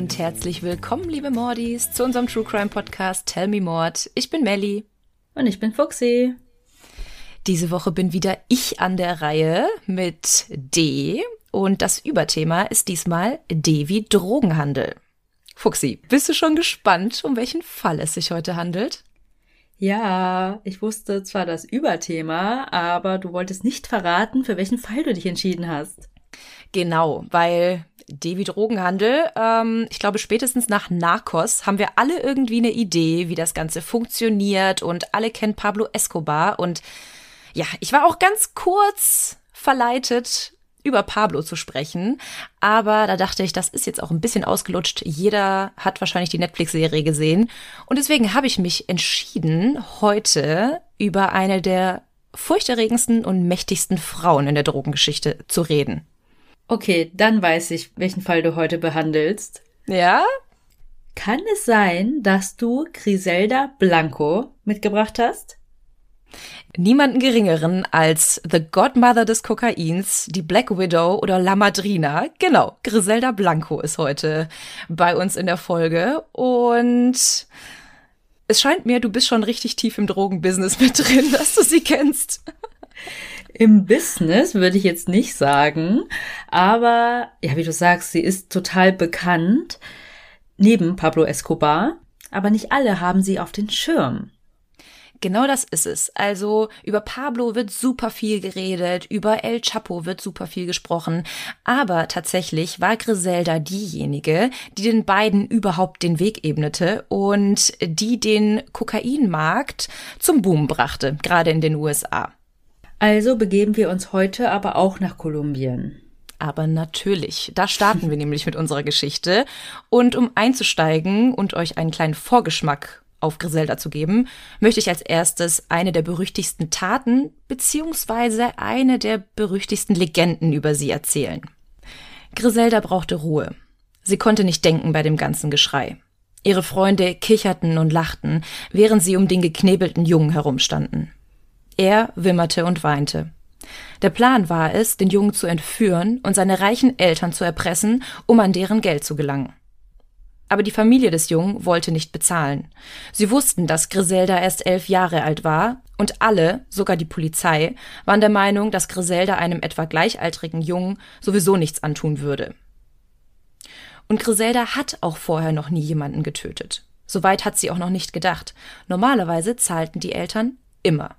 Und herzlich willkommen, liebe Mordis, zu unserem True Crime Podcast Tell Me Mord. Ich bin Melly. Und ich bin Fuxi. Diese Woche bin wieder ich an der Reihe mit D. Und das Überthema ist diesmal D wie Drogenhandel. Fuxi, bist du schon gespannt, um welchen Fall es sich heute handelt? Ja, ich wusste zwar das Überthema, aber du wolltest nicht verraten, für welchen Fall du dich entschieden hast. Genau, weil Devi Drogenhandel, ähm, ich glaube spätestens nach Narcos haben wir alle irgendwie eine Idee, wie das Ganze funktioniert und alle kennen Pablo Escobar und ja, ich war auch ganz kurz verleitet, über Pablo zu sprechen. Aber da dachte ich, das ist jetzt auch ein bisschen ausgelutscht. Jeder hat wahrscheinlich die Netflix-Serie gesehen. Und deswegen habe ich mich entschieden, heute über eine der furchterregendsten und mächtigsten Frauen in der Drogengeschichte zu reden. Okay, dann weiß ich, welchen Fall du heute behandelst. Ja? Kann es sein, dass du Griselda Blanco mitgebracht hast? Niemanden geringeren als The Godmother des Kokains, die Black Widow oder La Madrina. Genau, Griselda Blanco ist heute bei uns in der Folge und es scheint mir, du bist schon richtig tief im Drogenbusiness mit drin, dass du sie kennst. Im Business würde ich jetzt nicht sagen, aber ja, wie du sagst, sie ist total bekannt neben Pablo Escobar, aber nicht alle haben sie auf den Schirm. Genau das ist es. Also über Pablo wird super viel geredet, über El Chapo wird super viel gesprochen, aber tatsächlich war Griselda diejenige, die den beiden überhaupt den Weg ebnete und die den Kokainmarkt zum Boom brachte, gerade in den USA. Also begeben wir uns heute aber auch nach Kolumbien. Aber natürlich, da starten wir nämlich mit unserer Geschichte. Und um einzusteigen und euch einen kleinen Vorgeschmack auf Griselda zu geben, möchte ich als erstes eine der berüchtigsten Taten beziehungsweise eine der berüchtigsten Legenden über sie erzählen. Griselda brauchte Ruhe. Sie konnte nicht denken bei dem ganzen Geschrei. Ihre Freunde kicherten und lachten, während sie um den geknebelten Jungen herumstanden. Er wimmerte und weinte. Der Plan war es, den Jungen zu entführen und seine reichen Eltern zu erpressen, um an deren Geld zu gelangen. Aber die Familie des Jungen wollte nicht bezahlen. Sie wussten, dass Griselda erst elf Jahre alt war, und alle, sogar die Polizei, waren der Meinung, dass Griselda einem etwa gleichaltrigen Jungen sowieso nichts antun würde. Und Griselda hat auch vorher noch nie jemanden getötet. Soweit hat sie auch noch nicht gedacht. Normalerweise zahlten die Eltern immer.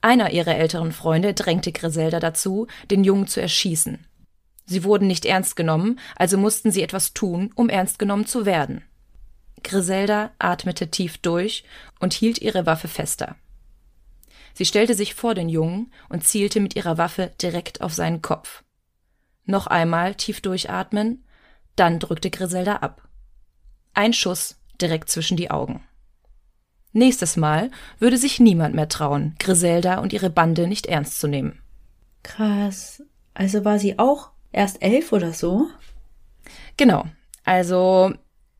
Einer ihrer älteren Freunde drängte Griselda dazu, den Jungen zu erschießen. Sie wurden nicht ernst genommen, also mussten sie etwas tun, um ernst genommen zu werden. Griselda atmete tief durch und hielt ihre Waffe fester. Sie stellte sich vor den Jungen und zielte mit ihrer Waffe direkt auf seinen Kopf. Noch einmal tief durchatmen, dann drückte Griselda ab. Ein Schuss direkt zwischen die Augen. Nächstes Mal würde sich niemand mehr trauen, Griselda und ihre Bande nicht ernst zu nehmen. Krass. Also war sie auch erst elf oder so? Genau. Also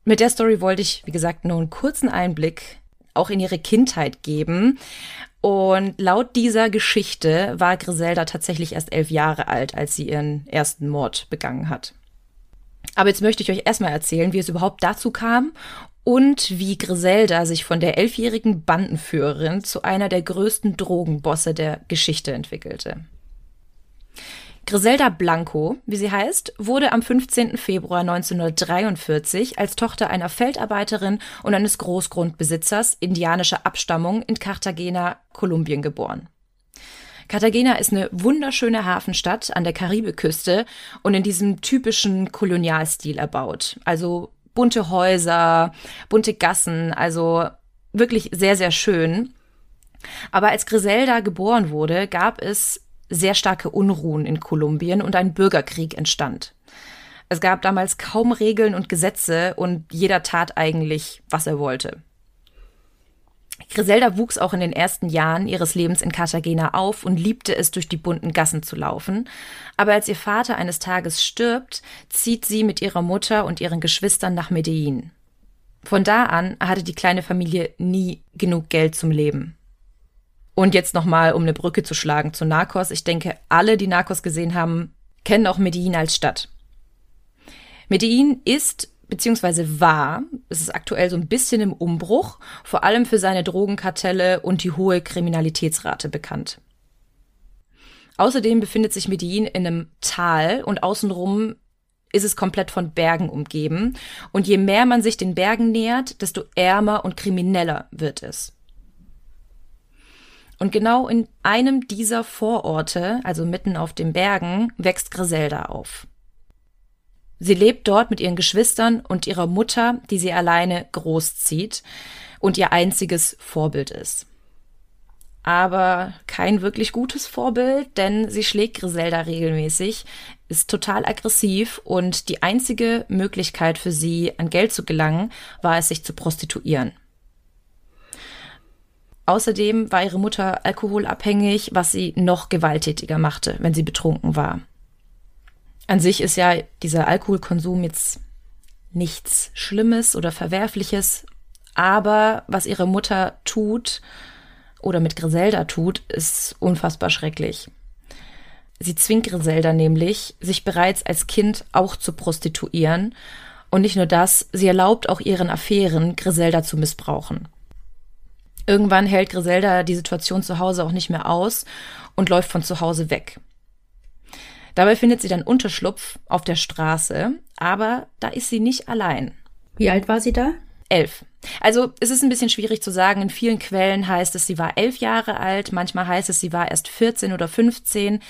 mit der Story wollte ich, wie gesagt, nur einen kurzen Einblick auch in ihre Kindheit geben. Und laut dieser Geschichte war Griselda tatsächlich erst elf Jahre alt, als sie ihren ersten Mord begangen hat. Aber jetzt möchte ich euch erstmal erzählen, wie es überhaupt dazu kam und wie Griselda sich von der elfjährigen Bandenführerin zu einer der größten Drogenbosse der Geschichte entwickelte. Griselda Blanco, wie sie heißt, wurde am 15. Februar 1943 als Tochter einer Feldarbeiterin und eines Großgrundbesitzers indianischer Abstammung in Cartagena, Kolumbien geboren. Cartagena ist eine wunderschöne Hafenstadt an der Karibiküste und in diesem typischen Kolonialstil erbaut. Also bunte Häuser, bunte Gassen, also wirklich sehr, sehr schön. Aber als Griselda geboren wurde, gab es sehr starke Unruhen in Kolumbien und ein Bürgerkrieg entstand. Es gab damals kaum Regeln und Gesetze und jeder tat eigentlich, was er wollte. Griselda wuchs auch in den ersten Jahren ihres Lebens in Cartagena auf und liebte es, durch die bunten Gassen zu laufen. Aber als ihr Vater eines Tages stirbt, zieht sie mit ihrer Mutter und ihren Geschwistern nach Medellin. Von da an hatte die kleine Familie nie genug Geld zum Leben. Und jetzt nochmal, um eine Brücke zu schlagen zu Narcos. Ich denke, alle, die Narcos gesehen haben, kennen auch Medellin als Stadt. Medellin ist beziehungsweise war, es ist aktuell so ein bisschen im Umbruch, vor allem für seine Drogenkartelle und die hohe Kriminalitätsrate bekannt. Außerdem befindet sich Medellin in einem Tal und außenrum ist es komplett von Bergen umgeben. Und je mehr man sich den Bergen nähert, desto ärmer und krimineller wird es. Und genau in einem dieser Vororte, also mitten auf den Bergen, wächst Griselda auf. Sie lebt dort mit ihren Geschwistern und ihrer Mutter, die sie alleine großzieht und ihr einziges Vorbild ist. Aber kein wirklich gutes Vorbild, denn sie schlägt Griselda regelmäßig, ist total aggressiv und die einzige Möglichkeit für sie, an Geld zu gelangen, war es, sich zu prostituieren. Außerdem war ihre Mutter alkoholabhängig, was sie noch gewalttätiger machte, wenn sie betrunken war. An sich ist ja dieser Alkoholkonsum jetzt nichts Schlimmes oder Verwerfliches, aber was ihre Mutter tut oder mit Griselda tut, ist unfassbar schrecklich. Sie zwingt Griselda nämlich, sich bereits als Kind auch zu prostituieren. Und nicht nur das, sie erlaubt auch ihren Affären, Griselda zu missbrauchen. Irgendwann hält Griselda die Situation zu Hause auch nicht mehr aus und läuft von zu Hause weg. Dabei findet sie dann Unterschlupf auf der Straße, aber da ist sie nicht allein. Wie alt war sie da? Elf. Also es ist ein bisschen schwierig zu sagen. In vielen Quellen heißt es, sie war elf Jahre alt. Manchmal heißt es, sie war erst 14 oder 15.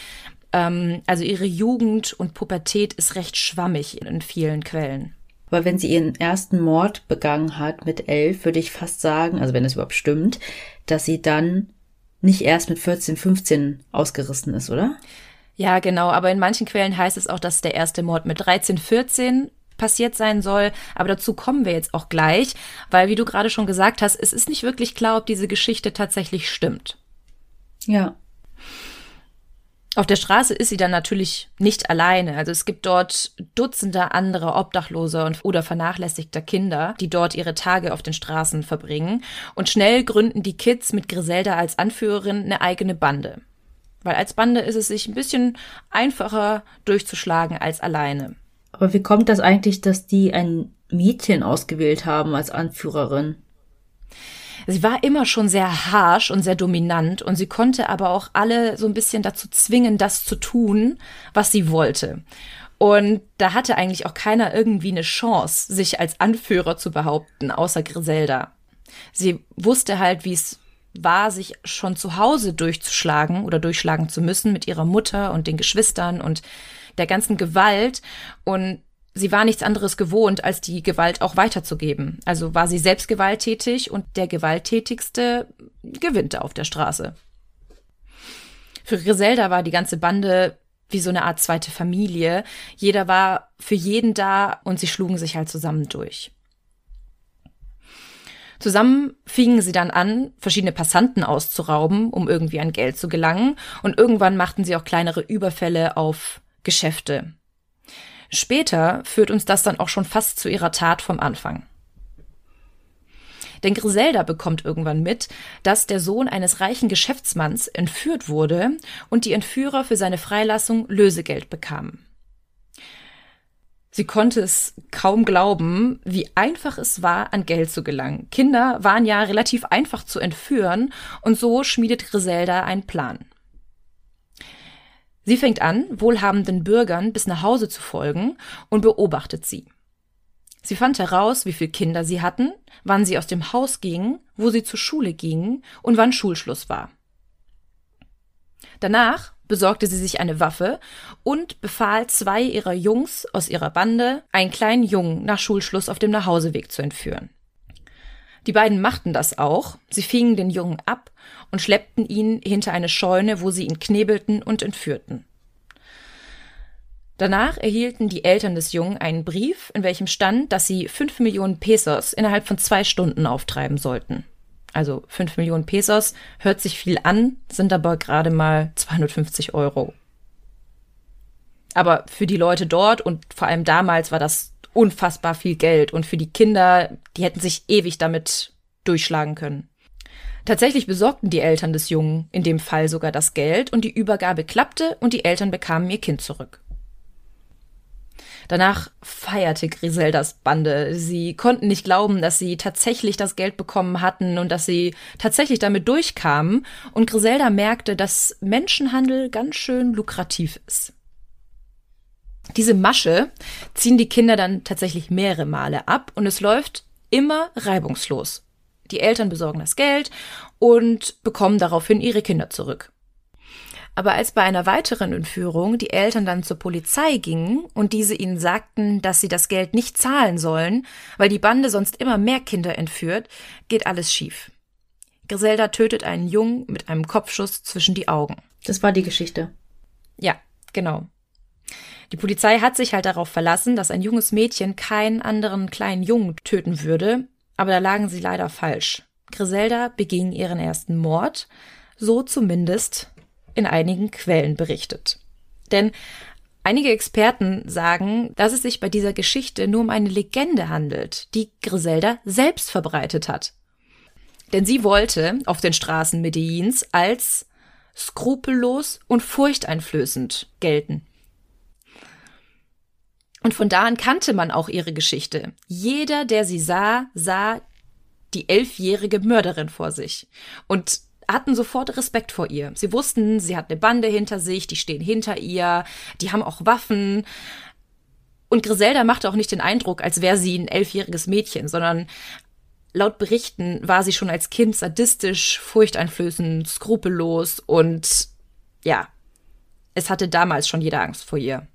Ähm, also ihre Jugend und Pubertät ist recht schwammig in vielen Quellen. Aber wenn sie ihren ersten Mord begangen hat mit elf, würde ich fast sagen, also wenn es überhaupt stimmt, dass sie dann nicht erst mit 14, 15 ausgerissen ist, oder? Ja, genau. Aber in manchen Quellen heißt es auch, dass der erste Mord mit 13, 14 passiert sein soll. Aber dazu kommen wir jetzt auch gleich, weil, wie du gerade schon gesagt hast, es ist nicht wirklich klar, ob diese Geschichte tatsächlich stimmt. Ja. Auf der Straße ist sie dann natürlich nicht alleine. Also es gibt dort Dutzende andere Obdachlose und oder vernachlässigter Kinder, die dort ihre Tage auf den Straßen verbringen. Und schnell gründen die Kids mit Griselda als Anführerin eine eigene Bande. Weil als Bande ist es sich ein bisschen einfacher durchzuschlagen als alleine. Aber wie kommt das eigentlich, dass die ein Mädchen ausgewählt haben als Anführerin? Sie war immer schon sehr harsh und sehr dominant und sie konnte aber auch alle so ein bisschen dazu zwingen, das zu tun, was sie wollte. Und da hatte eigentlich auch keiner irgendwie eine Chance, sich als Anführer zu behaupten, außer Griselda. Sie wusste halt, wie es war, sich schon zu Hause durchzuschlagen oder durchschlagen zu müssen mit ihrer Mutter und den Geschwistern und der ganzen Gewalt. Und sie war nichts anderes gewohnt, als die Gewalt auch weiterzugeben. Also war sie selbst gewalttätig und der Gewalttätigste gewinnte auf der Straße. Für Griselda war die ganze Bande wie so eine Art zweite Familie. Jeder war für jeden da und sie schlugen sich halt zusammen durch. Zusammen fingen sie dann an, verschiedene Passanten auszurauben, um irgendwie an Geld zu gelangen, und irgendwann machten sie auch kleinere Überfälle auf Geschäfte. Später führt uns das dann auch schon fast zu ihrer Tat vom Anfang. Denn Griselda bekommt irgendwann mit, dass der Sohn eines reichen Geschäftsmanns entführt wurde und die Entführer für seine Freilassung Lösegeld bekamen. Sie konnte es kaum glauben, wie einfach es war, an Geld zu gelangen. Kinder waren ja relativ einfach zu entführen und so schmiedet Griselda einen Plan. Sie fängt an, wohlhabenden Bürgern bis nach Hause zu folgen und beobachtet sie. Sie fand heraus, wie viele Kinder sie hatten, wann sie aus dem Haus gingen, wo sie zur Schule gingen und wann Schulschluss war. Danach besorgte sie sich eine Waffe und befahl zwei ihrer Jungs aus ihrer Bande, einen kleinen Jungen nach Schulschluss auf dem Nachhauseweg zu entführen. Die beiden machten das auch. Sie fingen den Jungen ab und schleppten ihn hinter eine Scheune, wo sie ihn knebelten und entführten. Danach erhielten die Eltern des Jungen einen Brief, in welchem stand, dass sie fünf Millionen Pesos innerhalb von zwei Stunden auftreiben sollten. Also fünf Millionen Pesos hört sich viel an, sind aber gerade mal 250 Euro. Aber für die Leute dort und vor allem damals war das unfassbar viel Geld und für die Kinder, die hätten sich ewig damit durchschlagen können. Tatsächlich besorgten die Eltern des Jungen in dem Fall sogar das Geld und die Übergabe klappte und die Eltern bekamen ihr Kind zurück. Danach feierte Griseldas Bande. Sie konnten nicht glauben, dass sie tatsächlich das Geld bekommen hatten und dass sie tatsächlich damit durchkamen. Und Griselda merkte, dass Menschenhandel ganz schön lukrativ ist. Diese Masche ziehen die Kinder dann tatsächlich mehrere Male ab und es läuft immer reibungslos. Die Eltern besorgen das Geld und bekommen daraufhin ihre Kinder zurück. Aber als bei einer weiteren Entführung die Eltern dann zur Polizei gingen und diese ihnen sagten, dass sie das Geld nicht zahlen sollen, weil die Bande sonst immer mehr Kinder entführt, geht alles schief. Griselda tötet einen Jungen mit einem Kopfschuss zwischen die Augen. Das war die Geschichte. Ja, genau. Die Polizei hat sich halt darauf verlassen, dass ein junges Mädchen keinen anderen kleinen Jungen töten würde, aber da lagen sie leider falsch. Griselda beging ihren ersten Mord, so zumindest in einigen Quellen berichtet. Denn einige Experten sagen, dass es sich bei dieser Geschichte nur um eine Legende handelt, die Griselda selbst verbreitet hat. Denn sie wollte auf den Straßen Medellins als skrupellos und furchteinflößend gelten. Und von da an kannte man auch ihre Geschichte. Jeder, der sie sah, sah die elfjährige Mörderin vor sich. Und hatten sofort Respekt vor ihr. Sie wussten, sie hat eine Bande hinter sich, die stehen hinter ihr, die haben auch Waffen. Und Griselda machte auch nicht den Eindruck, als wäre sie ein elfjähriges Mädchen, sondern laut Berichten war sie schon als Kind sadistisch, furchteinflößend, skrupellos und ja, es hatte damals schon jeder Angst vor ihr.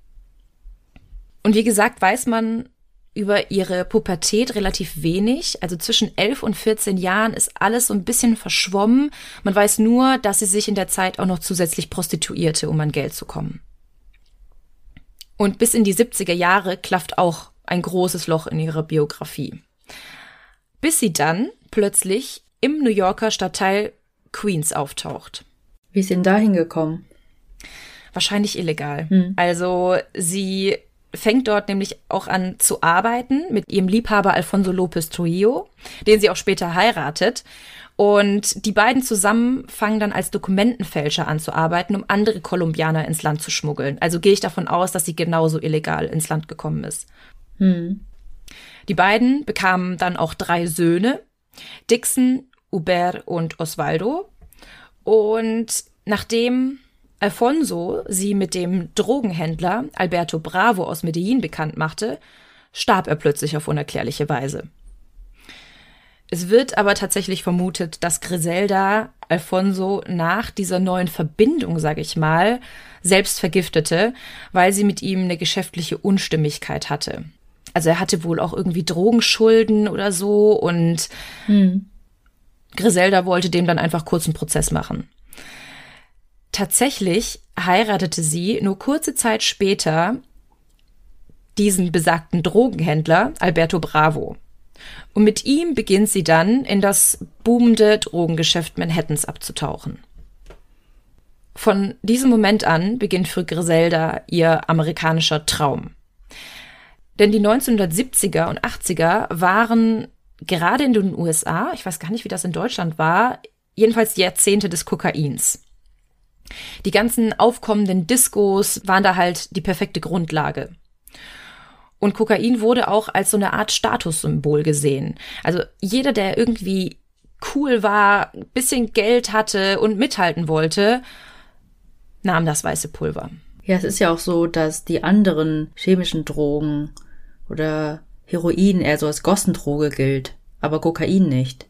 Und wie gesagt, weiß man über ihre Pubertät relativ wenig. Also zwischen 11 und 14 Jahren ist alles so ein bisschen verschwommen. Man weiß nur, dass sie sich in der Zeit auch noch zusätzlich prostituierte, um an Geld zu kommen. Und bis in die 70er Jahre klafft auch ein großes Loch in ihrer Biografie. Bis sie dann plötzlich im New Yorker Stadtteil Queens auftaucht. Wie ist sie denn da hingekommen? Wahrscheinlich illegal. Hm. Also sie fängt dort nämlich auch an zu arbeiten mit ihrem Liebhaber Alfonso Lopez Trujillo, den sie auch später heiratet. Und die beiden zusammen fangen dann als Dokumentenfälscher an zu arbeiten, um andere Kolumbianer ins Land zu schmuggeln. Also gehe ich davon aus, dass sie genauso illegal ins Land gekommen ist. Hm. Die beiden bekamen dann auch drei Söhne, Dixon, Hubert und Osvaldo. Und nachdem Alfonso sie mit dem Drogenhändler Alberto Bravo aus Medellin bekannt machte, starb er plötzlich auf unerklärliche Weise. Es wird aber tatsächlich vermutet, dass Griselda Alfonso nach dieser neuen Verbindung, sage ich mal, selbst vergiftete, weil sie mit ihm eine geschäftliche Unstimmigkeit hatte. Also er hatte wohl auch irgendwie Drogenschulden oder so und hm. Griselda wollte dem dann einfach kurzen Prozess machen. Tatsächlich heiratete sie nur kurze Zeit später diesen besagten Drogenhändler Alberto Bravo. Und mit ihm beginnt sie dann in das boomende Drogengeschäft Manhattans abzutauchen. Von diesem Moment an beginnt für Griselda ihr amerikanischer Traum. Denn die 1970er und 80er waren gerade in den USA, ich weiß gar nicht, wie das in Deutschland war, jedenfalls Jahrzehnte des Kokains. Die ganzen aufkommenden Diskos waren da halt die perfekte Grundlage. Und Kokain wurde auch als so eine Art Statussymbol gesehen. Also jeder, der irgendwie cool war, bisschen Geld hatte und mithalten wollte, nahm das weiße Pulver. Ja, es ist ja auch so, dass die anderen chemischen Drogen oder Heroin eher so als Gossendroge gilt, aber Kokain nicht.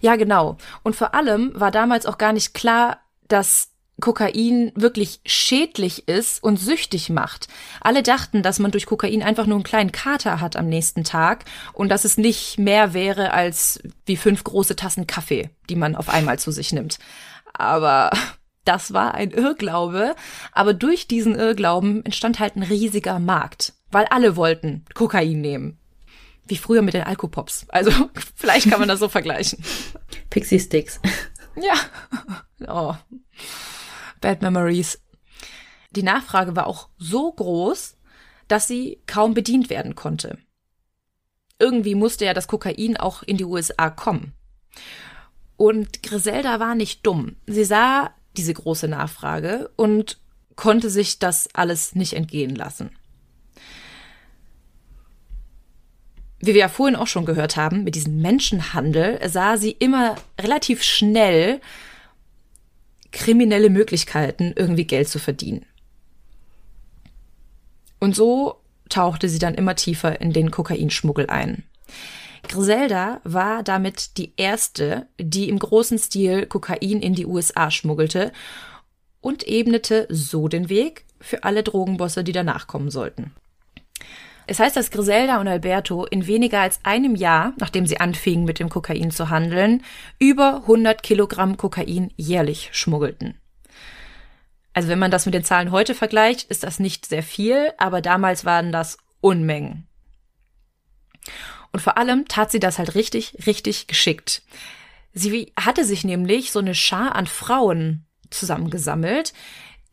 Ja, genau. Und vor allem war damals auch gar nicht klar, dass Kokain wirklich schädlich ist und süchtig macht. Alle dachten, dass man durch Kokain einfach nur einen kleinen Kater hat am nächsten Tag und dass es nicht mehr wäre als wie fünf große Tassen Kaffee, die man auf einmal zu sich nimmt. Aber das war ein Irrglaube. Aber durch diesen Irrglauben entstand halt ein riesiger Markt, weil alle wollten Kokain nehmen. Wie früher mit den Alkopops. Also vielleicht kann man das so vergleichen. Pixie Sticks. Ja. Oh. Bad Memories. Die Nachfrage war auch so groß, dass sie kaum bedient werden konnte. Irgendwie musste ja das Kokain auch in die USA kommen. Und Griselda war nicht dumm. Sie sah diese große Nachfrage und konnte sich das alles nicht entgehen lassen. Wie wir ja vorhin auch schon gehört haben, mit diesem Menschenhandel sah sie immer relativ schnell kriminelle Möglichkeiten, irgendwie Geld zu verdienen. Und so tauchte sie dann immer tiefer in den Kokainschmuggel ein. Griselda war damit die erste, die im großen Stil Kokain in die USA schmuggelte und ebnete so den Weg für alle Drogenbosse, die danach kommen sollten. Es heißt, dass Griselda und Alberto in weniger als einem Jahr, nachdem sie anfingen mit dem Kokain zu handeln, über 100 Kilogramm Kokain jährlich schmuggelten. Also wenn man das mit den Zahlen heute vergleicht, ist das nicht sehr viel, aber damals waren das Unmengen. Und vor allem tat sie das halt richtig, richtig geschickt. Sie hatte sich nämlich so eine Schar an Frauen zusammengesammelt,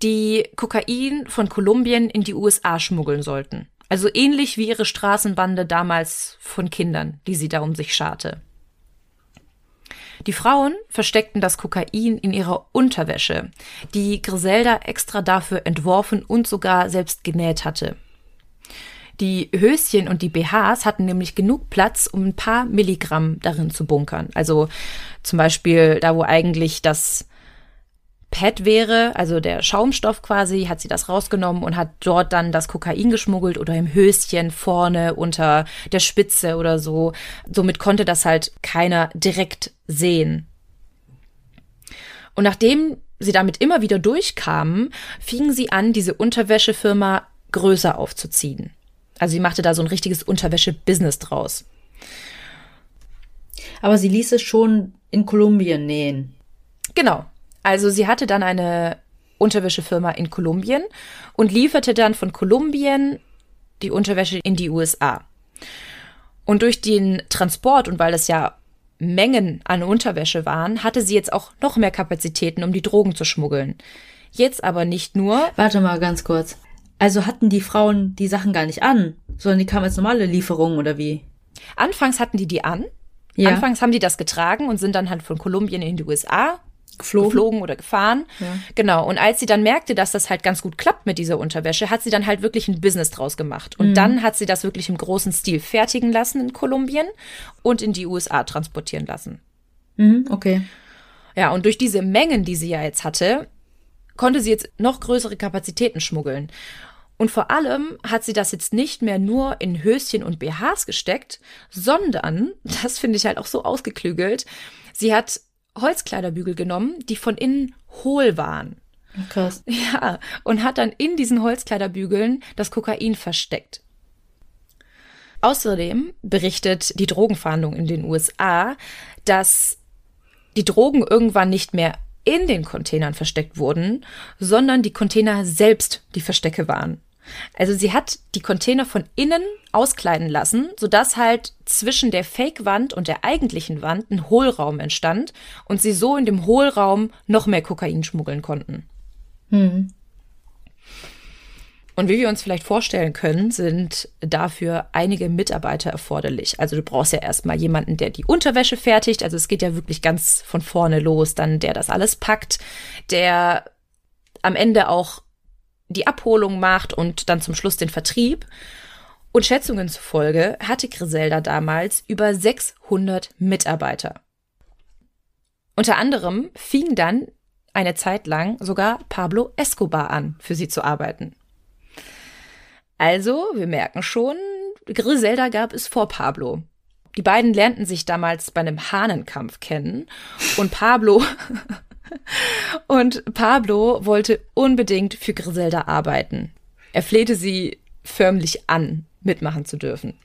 die Kokain von Kolumbien in die USA schmuggeln sollten. Also ähnlich wie ihre Straßenbande damals von Kindern, die sie da um sich scharte. Die Frauen versteckten das Kokain in ihrer Unterwäsche, die Griselda extra dafür entworfen und sogar selbst genäht hatte. Die Höschen und die BHs hatten nämlich genug Platz, um ein paar Milligramm darin zu bunkern. Also zum Beispiel da, wo eigentlich das Pad wäre, also der Schaumstoff quasi, hat sie das rausgenommen und hat dort dann das Kokain geschmuggelt oder im Höschen vorne unter der Spitze oder so. Somit konnte das halt keiner direkt sehen. Und nachdem sie damit immer wieder durchkamen, fingen sie an, diese Unterwäschefirma größer aufzuziehen. Also sie machte da so ein richtiges Unterwäsche-Business draus. Aber sie ließ es schon in Kolumbien nähen. Genau, also sie hatte dann eine Unterwäschefirma in Kolumbien und lieferte dann von Kolumbien die Unterwäsche in die USA. Und durch den Transport und weil es ja Mengen an Unterwäsche waren, hatte sie jetzt auch noch mehr Kapazitäten, um die Drogen zu schmuggeln. Jetzt aber nicht nur. Warte mal ganz kurz. Also hatten die Frauen die Sachen gar nicht an, sondern die kamen als normale Lieferungen oder wie? Anfangs hatten die die an. Ja. Anfangs haben die das getragen und sind dann halt von Kolumbien in die USA geflogen, geflogen oder gefahren. Ja. Genau. Und als sie dann merkte, dass das halt ganz gut klappt mit dieser Unterwäsche, hat sie dann halt wirklich ein Business draus gemacht. Und mhm. dann hat sie das wirklich im großen Stil fertigen lassen in Kolumbien und in die USA transportieren lassen. Mhm, okay. Ja, und durch diese Mengen, die sie ja jetzt hatte, konnte sie jetzt noch größere Kapazitäten schmuggeln. Und vor allem hat sie das jetzt nicht mehr nur in Höschen und BHs gesteckt, sondern, das finde ich halt auch so ausgeklügelt, sie hat Holzkleiderbügel genommen, die von innen hohl waren. Krass. Ja, und hat dann in diesen Holzkleiderbügeln das Kokain versteckt. Außerdem berichtet die Drogenfahndung in den USA, dass die Drogen irgendwann nicht mehr in den Containern versteckt wurden, sondern die Container selbst die Verstecke waren. Also sie hat die Container von innen auskleiden lassen, sodass halt zwischen der Fake-Wand und der eigentlichen Wand ein Hohlraum entstand und sie so in dem Hohlraum noch mehr Kokain schmuggeln konnten. Hm. Und wie wir uns vielleicht vorstellen können, sind dafür einige Mitarbeiter erforderlich. Also du brauchst ja erstmal jemanden, der die Unterwäsche fertigt. Also es geht ja wirklich ganz von vorne los, dann der das alles packt, der am Ende auch die Abholung macht und dann zum Schluss den Vertrieb. Und Schätzungen zufolge hatte Griselda damals über 600 Mitarbeiter. Unter anderem fing dann eine Zeit lang sogar Pablo Escobar an, für sie zu arbeiten. Also, wir merken schon, Griselda gab es vor Pablo. Die beiden lernten sich damals bei einem Hahnenkampf kennen und Pablo und Pablo wollte unbedingt für Griselda arbeiten. Er flehte sie förmlich an, mitmachen zu dürfen.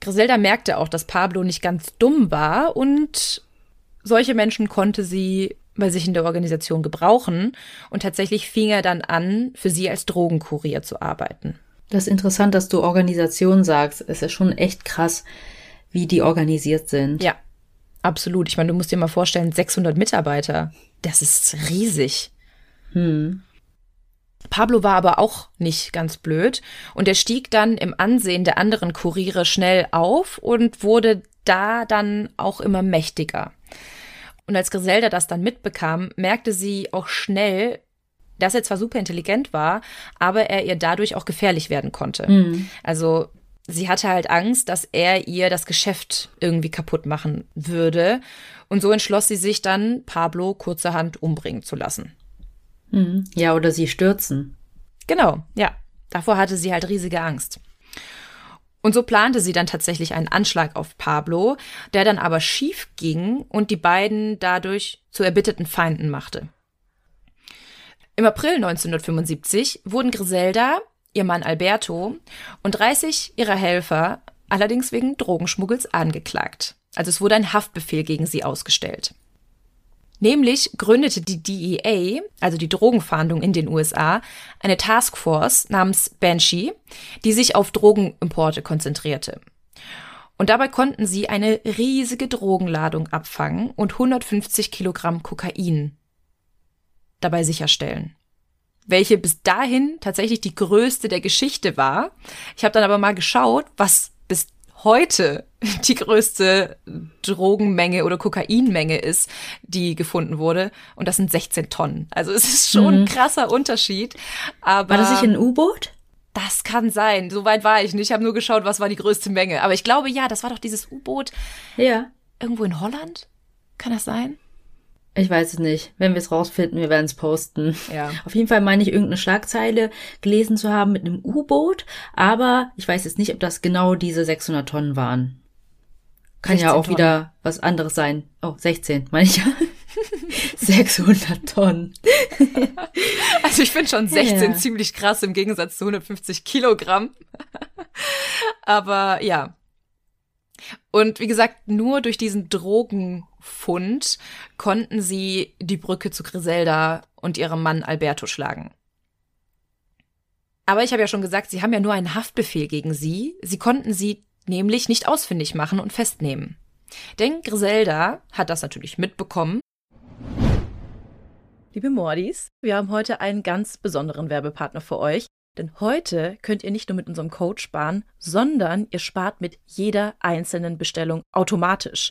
Griselda merkte auch, dass Pablo nicht ganz dumm war und solche Menschen konnte sie bei sich in der Organisation gebrauchen und tatsächlich fing er dann an, für sie als Drogenkurier zu arbeiten. Das ist interessant, dass du Organisation sagst. Es ist schon echt krass, wie die organisiert sind. Ja, Absolut. Ich meine, du musst dir mal vorstellen, 600 Mitarbeiter. Das ist riesig. Hm. Pablo war aber auch nicht ganz blöd und er stieg dann im Ansehen der anderen Kuriere schnell auf und wurde da dann auch immer mächtiger. Und als Griselda das dann mitbekam, merkte sie auch schnell, dass er zwar super intelligent war, aber er ihr dadurch auch gefährlich werden konnte. Mhm. Also sie hatte halt Angst, dass er ihr das Geschäft irgendwie kaputt machen würde. Und so entschloss sie sich dann, Pablo kurzerhand umbringen zu lassen. Mhm. Ja, oder sie stürzen. Genau, ja. Davor hatte sie halt riesige Angst. Und so plante sie dann tatsächlich einen Anschlag auf Pablo, der dann aber schief ging und die beiden dadurch zu erbitterten Feinden machte. Im April 1975 wurden Griselda, ihr Mann Alberto und 30 ihrer Helfer allerdings wegen Drogenschmuggels angeklagt. Also es wurde ein Haftbefehl gegen sie ausgestellt. Nämlich gründete die DEA, also die Drogenfahndung in den USA, eine Taskforce namens Banshee, die sich auf Drogenimporte konzentrierte. Und dabei konnten sie eine riesige Drogenladung abfangen und 150 Kilogramm Kokain dabei sicherstellen. Welche bis dahin tatsächlich die größte der Geschichte war. Ich habe dann aber mal geschaut, was bis heute die größte Drogenmenge oder Kokainmenge ist, die gefunden wurde. Und das sind 16 Tonnen. Also es ist schon mhm. ein krasser Unterschied. Aber war das nicht ein U-Boot? Das kann sein. Soweit war ich nicht. Ich habe nur geschaut, was war die größte Menge. Aber ich glaube, ja, das war doch dieses U-Boot. Ja. Irgendwo in Holland? Kann das sein? Ich weiß es nicht. Wenn wir es rausfinden, wir werden es posten. Ja. Auf jeden Fall meine ich irgendeine Schlagzeile gelesen zu haben mit einem U-Boot, aber ich weiß jetzt nicht, ob das genau diese 600 Tonnen waren. Kann ja auch Tonnen. wieder was anderes sein. Oh, 16, meine ich ja. 600 Tonnen. also ich finde schon 16 ja. ziemlich krass im Gegensatz zu 150 Kilogramm. aber ja. Und wie gesagt, nur durch diesen Drogen Pfund konnten sie die Brücke zu Griselda und ihrem Mann Alberto schlagen. Aber ich habe ja schon gesagt, sie haben ja nur einen Haftbefehl gegen sie. Sie konnten sie nämlich nicht ausfindig machen und festnehmen. Denn Griselda hat das natürlich mitbekommen. Liebe Mordis, wir haben heute einen ganz besonderen Werbepartner für euch. Denn heute könnt ihr nicht nur mit unserem Code sparen, sondern ihr spart mit jeder einzelnen Bestellung automatisch.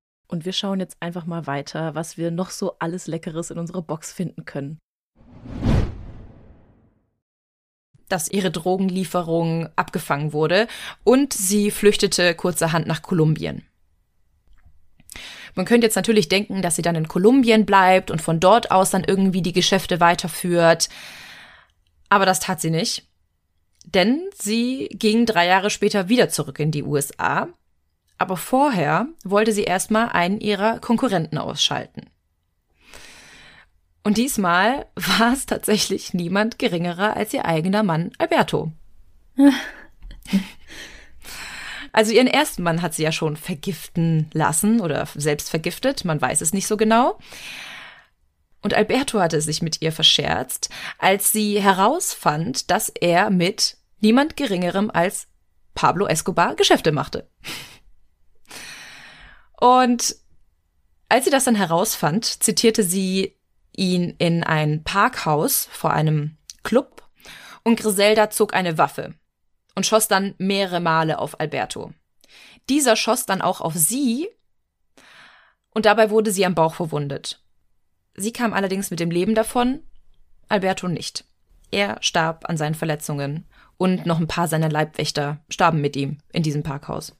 Und wir schauen jetzt einfach mal weiter, was wir noch so alles Leckeres in unserer Box finden können. Dass ihre Drogenlieferung abgefangen wurde und sie flüchtete kurzerhand nach Kolumbien. Man könnte jetzt natürlich denken, dass sie dann in Kolumbien bleibt und von dort aus dann irgendwie die Geschäfte weiterführt. Aber das tat sie nicht. Denn sie ging drei Jahre später wieder zurück in die USA aber vorher wollte sie erstmal einen ihrer Konkurrenten ausschalten. Und diesmal war es tatsächlich niemand geringerer als ihr eigener Mann Alberto. Also ihren ersten Mann hat sie ja schon vergiften lassen oder selbst vergiftet, man weiß es nicht so genau. Und Alberto hatte sich mit ihr verscherzt, als sie herausfand, dass er mit niemand geringerem als Pablo Escobar Geschäfte machte. Und als sie das dann herausfand, zitierte sie ihn in ein Parkhaus vor einem Club und Griselda zog eine Waffe und schoss dann mehrere Male auf Alberto. Dieser schoss dann auch auf sie und dabei wurde sie am Bauch verwundet. Sie kam allerdings mit dem Leben davon, Alberto nicht. Er starb an seinen Verletzungen und noch ein paar seiner Leibwächter starben mit ihm in diesem Parkhaus.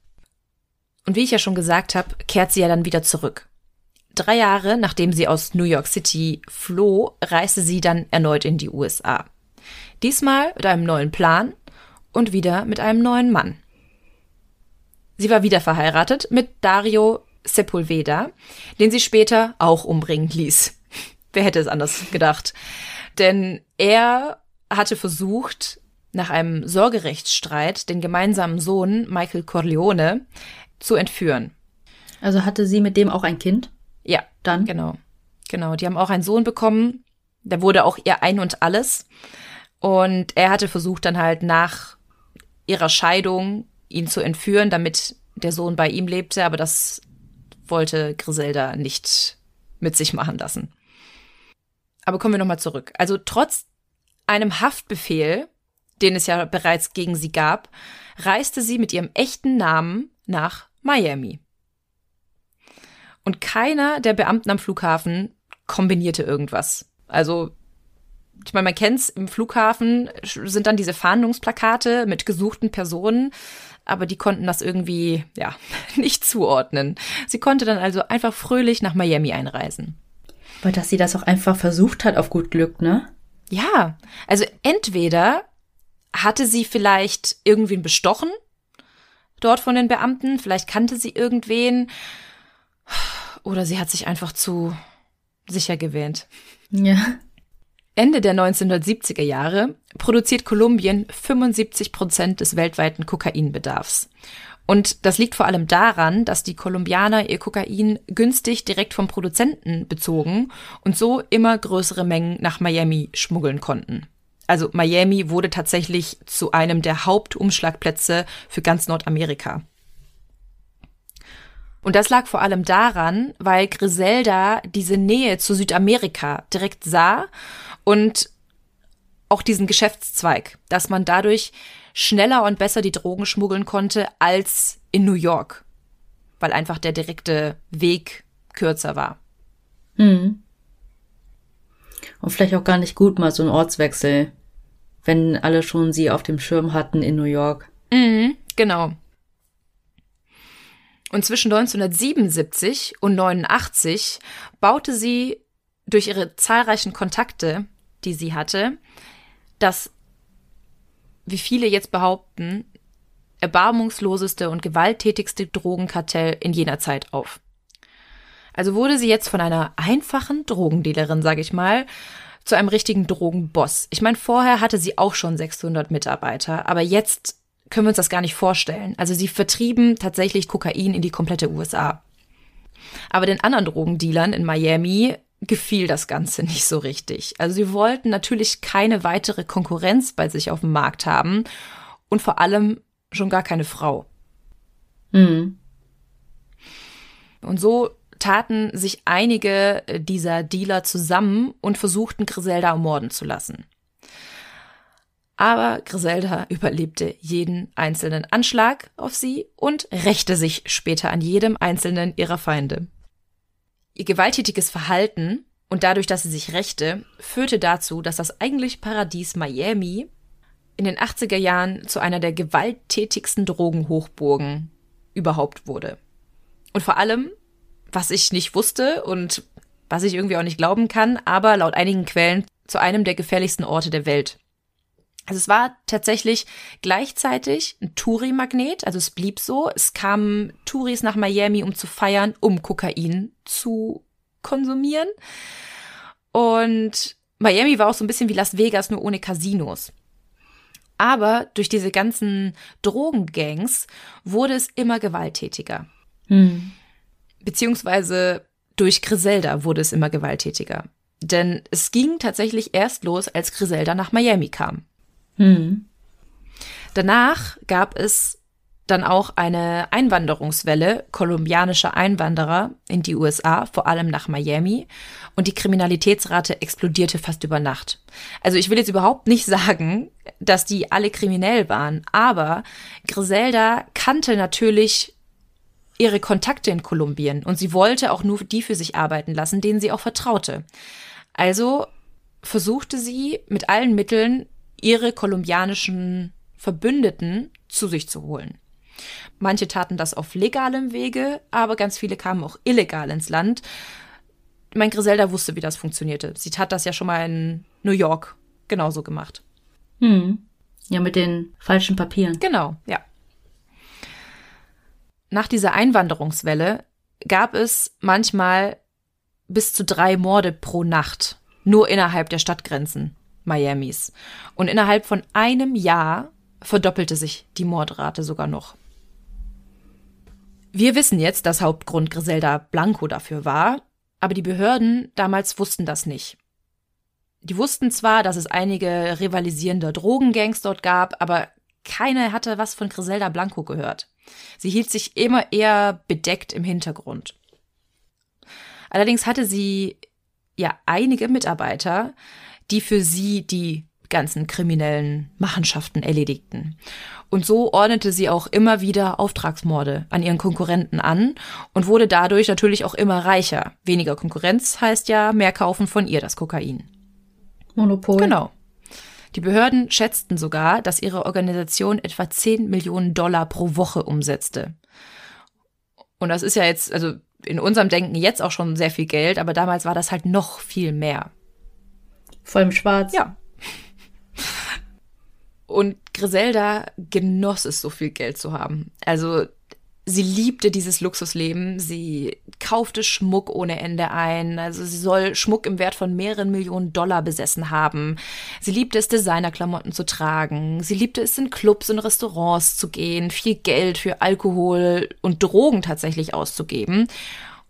Und wie ich ja schon gesagt habe, kehrt sie ja dann wieder zurück. Drei Jahre nachdem sie aus New York City floh, reiste sie dann erneut in die USA. Diesmal mit einem neuen Plan und wieder mit einem neuen Mann. Sie war wieder verheiratet mit Dario Sepulveda, den sie später auch umbringen ließ. Wer hätte es anders gedacht? Denn er hatte versucht, nach einem Sorgerechtsstreit den gemeinsamen Sohn Michael Corleone zu entführen. Also hatte sie mit dem auch ein Kind? Ja, dann. Genau. Genau. Die haben auch einen Sohn bekommen. Der wurde auch ihr ein und alles. Und er hatte versucht dann halt nach ihrer Scheidung ihn zu entführen, damit der Sohn bei ihm lebte, aber das wollte Griselda nicht mit sich machen lassen. Aber kommen wir nochmal zurück. Also trotz einem Haftbefehl, den es ja bereits gegen sie gab, reiste sie mit ihrem echten Namen nach Miami. Und keiner der Beamten am Flughafen kombinierte irgendwas. Also, ich meine, man kennt's, im Flughafen sind dann diese Fahndungsplakate mit gesuchten Personen, aber die konnten das irgendwie, ja, nicht zuordnen. Sie konnte dann also einfach fröhlich nach Miami einreisen. Aber dass sie das auch einfach versucht hat auf gut Glück, ne? Ja, also entweder hatte sie vielleicht irgendwen bestochen dort von den Beamten. Vielleicht kannte sie irgendwen. Oder sie hat sich einfach zu sicher gewähnt. Ja. Ende der 1970er Jahre produziert Kolumbien 75 Prozent des weltweiten Kokainbedarfs. Und das liegt vor allem daran, dass die Kolumbianer ihr Kokain günstig direkt vom Produzenten bezogen und so immer größere Mengen nach Miami schmuggeln konnten. Also Miami wurde tatsächlich zu einem der Hauptumschlagplätze für ganz Nordamerika. Und das lag vor allem daran, weil Griselda diese Nähe zu Südamerika direkt sah und auch diesen Geschäftszweig, dass man dadurch schneller und besser die Drogen schmuggeln konnte als in New York, weil einfach der direkte Weg kürzer war. Hm. Und vielleicht auch gar nicht gut, mal so ein Ortswechsel wenn alle schon sie auf dem Schirm hatten in New York. Mhm, genau. Und zwischen 1977 und 89 baute sie durch ihre zahlreichen Kontakte, die sie hatte, das, wie viele jetzt behaupten, erbarmungsloseste und gewalttätigste Drogenkartell in jener Zeit auf. Also wurde sie jetzt von einer einfachen Drogendealerin, sage ich mal, zu einem richtigen Drogenboss. Ich meine, vorher hatte sie auch schon 600 Mitarbeiter, aber jetzt können wir uns das gar nicht vorstellen. Also sie vertrieben tatsächlich Kokain in die komplette USA. Aber den anderen Drogendealern in Miami gefiel das Ganze nicht so richtig. Also sie wollten natürlich keine weitere Konkurrenz bei sich auf dem Markt haben und vor allem schon gar keine Frau. Mhm. Und so taten sich einige dieser Dealer zusammen und versuchten Griselda ermorden zu lassen. Aber Griselda überlebte jeden einzelnen Anschlag auf sie und rächte sich später an jedem einzelnen ihrer Feinde. Ihr gewalttätiges Verhalten und dadurch, dass sie sich rächte, führte dazu, dass das eigentlich Paradies Miami in den 80er Jahren zu einer der gewalttätigsten Drogenhochburgen überhaupt wurde. Und vor allem, was ich nicht wusste und was ich irgendwie auch nicht glauben kann, aber laut einigen Quellen zu einem der gefährlichsten Orte der Welt. Also es war tatsächlich gleichzeitig ein Touri-Magnet, also es blieb so. Es kamen Touris nach Miami, um zu feiern, um Kokain zu konsumieren. Und Miami war auch so ein bisschen wie Las Vegas, nur ohne Casinos. Aber durch diese ganzen Drogengangs wurde es immer gewalttätiger. Hm. Beziehungsweise durch Griselda wurde es immer gewalttätiger. Denn es ging tatsächlich erst los, als Griselda nach Miami kam. Hm. Danach gab es dann auch eine Einwanderungswelle kolumbianischer Einwanderer in die USA, vor allem nach Miami. Und die Kriminalitätsrate explodierte fast über Nacht. Also ich will jetzt überhaupt nicht sagen, dass die alle kriminell waren, aber Griselda kannte natürlich ihre Kontakte in Kolumbien und sie wollte auch nur die für sich arbeiten lassen, denen sie auch vertraute. Also versuchte sie mit allen Mitteln ihre kolumbianischen Verbündeten zu sich zu holen. Manche taten das auf legalem Wege, aber ganz viele kamen auch illegal ins Land. Mein Griselda wusste, wie das funktionierte. Sie tat das ja schon mal in New York genauso gemacht. Hm. Ja, mit den falschen Papieren. Genau, ja. Nach dieser Einwanderungswelle gab es manchmal bis zu drei Morde pro Nacht, nur innerhalb der Stadtgrenzen Miamis. Und innerhalb von einem Jahr verdoppelte sich die Mordrate sogar noch. Wir wissen jetzt, dass Hauptgrund Griselda Blanco dafür war, aber die Behörden damals wussten das nicht. Die wussten zwar, dass es einige rivalisierende Drogengangs dort gab, aber keiner hatte was von Griselda Blanco gehört. Sie hielt sich immer eher bedeckt im Hintergrund. Allerdings hatte sie ja einige Mitarbeiter, die für sie die ganzen kriminellen Machenschaften erledigten. Und so ordnete sie auch immer wieder Auftragsmorde an ihren Konkurrenten an und wurde dadurch natürlich auch immer reicher. Weniger Konkurrenz heißt ja mehr kaufen von ihr das Kokain. Monopol. Genau. Die Behörden schätzten sogar, dass ihre Organisation etwa 10 Millionen Dollar pro Woche umsetzte. Und das ist ja jetzt, also in unserem Denken jetzt auch schon sehr viel Geld, aber damals war das halt noch viel mehr. Voll im Schwarz. Ja. Und Griselda genoss es, so viel Geld zu haben. Also sie liebte dieses Luxusleben. Sie kaufte Schmuck ohne Ende ein. Also sie soll Schmuck im Wert von mehreren Millionen Dollar besessen haben. Sie liebte es, Designerklamotten zu tragen. Sie liebte es, in Clubs und Restaurants zu gehen, viel Geld für Alkohol und Drogen tatsächlich auszugeben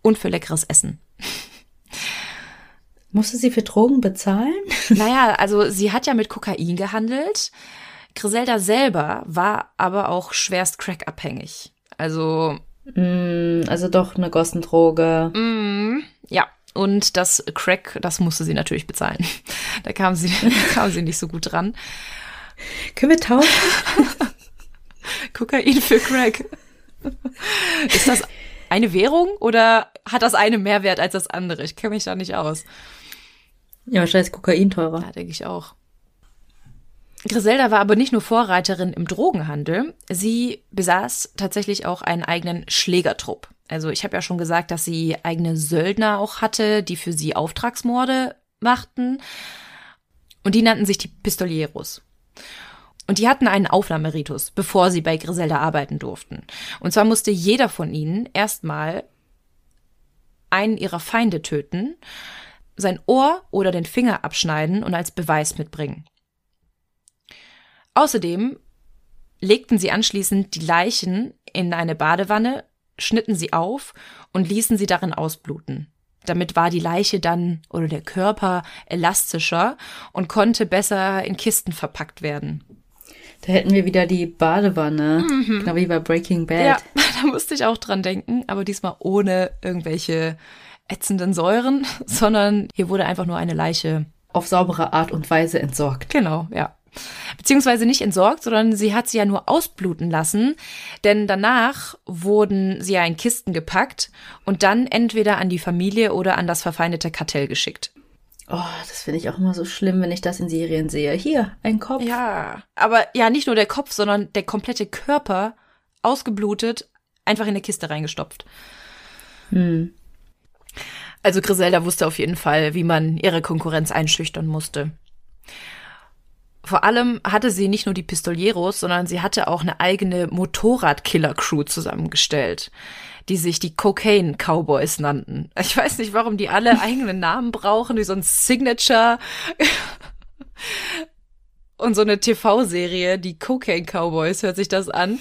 und für leckeres Essen. Musste sie für Drogen bezahlen? Naja, also sie hat ja mit Kokain gehandelt. Griselda selber war aber auch schwerst crackabhängig. Also. Mm, also doch eine Gossendroge. Mm, ja. Und das Crack, das musste sie natürlich bezahlen. Da kam sie, kam sie nicht so gut dran. Können wir tauschen? Kokain für Crack. Ist das eine Währung oder hat das eine mehr Wert als das andere? Ich kenne mich da nicht aus. Ja, wahrscheinlich ist Kokain teurer. Ja, denke ich auch. Griselda war aber nicht nur Vorreiterin im Drogenhandel, sie besaß tatsächlich auch einen eigenen Schlägertrupp. Also ich habe ja schon gesagt, dass sie eigene Söldner auch hatte, die für sie Auftragsmorde machten. Und die nannten sich die Pistolieros. Und die hatten einen Aufnahmeritus, bevor sie bei Griselda arbeiten durften. Und zwar musste jeder von ihnen erstmal einen ihrer Feinde töten, sein Ohr oder den Finger abschneiden und als Beweis mitbringen. Außerdem legten sie anschließend die Leichen in eine Badewanne, schnitten sie auf und ließen sie darin ausbluten. Damit war die Leiche dann oder der Körper elastischer und konnte besser in Kisten verpackt werden. Da hätten wir wieder die Badewanne, mhm. genau wie bei Breaking Bad. Ja, da musste ich auch dran denken, aber diesmal ohne irgendwelche ätzenden Säuren, sondern hier wurde einfach nur eine Leiche auf saubere Art und Weise entsorgt. Genau, ja. Beziehungsweise nicht entsorgt, sondern sie hat sie ja nur ausbluten lassen, denn danach wurden sie ja in Kisten gepackt und dann entweder an die Familie oder an das verfeindete Kartell geschickt. Oh, das finde ich auch immer so schlimm, wenn ich das in Serien sehe. Hier, ein Kopf. Ja, aber ja, nicht nur der Kopf, sondern der komplette Körper ausgeblutet, einfach in eine Kiste reingestopft. Hm. Also Griselda wusste auf jeden Fall, wie man ihre Konkurrenz einschüchtern musste. Vor allem hatte sie nicht nur die Pistolieros, sondern sie hatte auch eine eigene Motorradkiller-Crew zusammengestellt die sich die Cocaine Cowboys nannten. Ich weiß nicht, warum die alle eigene Namen brauchen, wie so ein Signature und so eine TV-Serie, die Cocaine Cowboys, hört sich das an.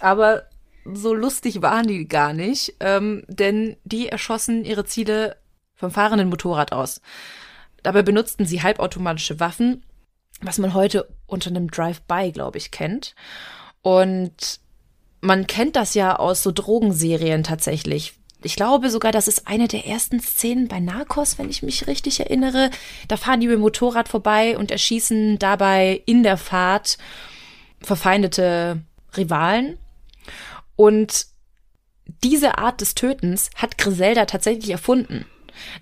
Aber so lustig waren die gar nicht, ähm, denn die erschossen ihre Ziele vom fahrenden Motorrad aus. Dabei benutzten sie halbautomatische Waffen, was man heute unter einem Drive-by, glaube ich, kennt. Und man kennt das ja aus so Drogenserien tatsächlich. Ich glaube sogar, das ist eine der ersten Szenen bei Narcos, wenn ich mich richtig erinnere. Da fahren die mit dem Motorrad vorbei und erschießen dabei in der Fahrt verfeindete Rivalen. Und diese Art des Tötens hat Griselda tatsächlich erfunden.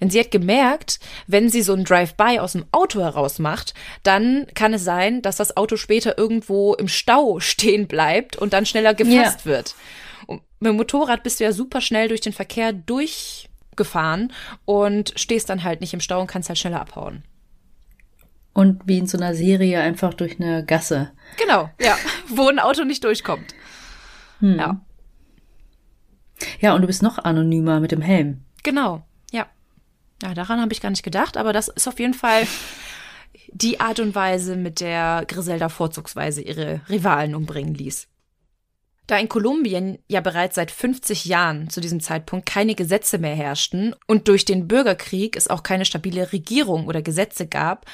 Denn sie hat gemerkt, wenn sie so ein Drive-by aus dem Auto heraus macht, dann kann es sein, dass das Auto später irgendwo im Stau stehen bleibt und dann schneller gefasst ja. wird. Und mit dem Motorrad bist du ja super schnell durch den Verkehr durchgefahren und stehst dann halt nicht im Stau und kannst halt schneller abhauen. Und wie in so einer Serie einfach durch eine Gasse. Genau, ja, wo ein Auto nicht durchkommt. Hm. Ja. Ja, und du bist noch anonymer mit dem Helm. Genau. Ja, daran habe ich gar nicht gedacht, aber das ist auf jeden Fall die Art und Weise, mit der Griselda vorzugsweise ihre Rivalen umbringen ließ. Da in Kolumbien ja bereits seit 50 Jahren zu diesem Zeitpunkt keine Gesetze mehr herrschten und durch den Bürgerkrieg es auch keine stabile Regierung oder Gesetze gab,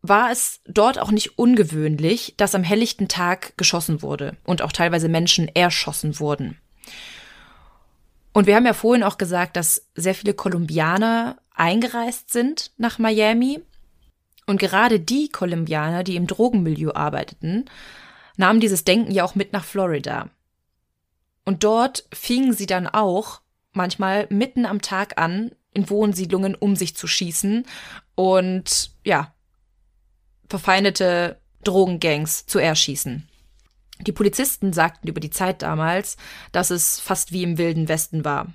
war es dort auch nicht ungewöhnlich, dass am helllichten Tag geschossen wurde und auch teilweise Menschen erschossen wurden. Und wir haben ja vorhin auch gesagt, dass sehr viele Kolumbianer eingereist sind nach Miami. Und gerade die Kolumbianer, die im Drogenmilieu arbeiteten, nahmen dieses Denken ja auch mit nach Florida. Und dort fingen sie dann auch manchmal mitten am Tag an, in Wohnsiedlungen um sich zu schießen und ja, verfeindete Drogengangs zu erschießen. Die Polizisten sagten über die Zeit damals, dass es fast wie im wilden Westen war.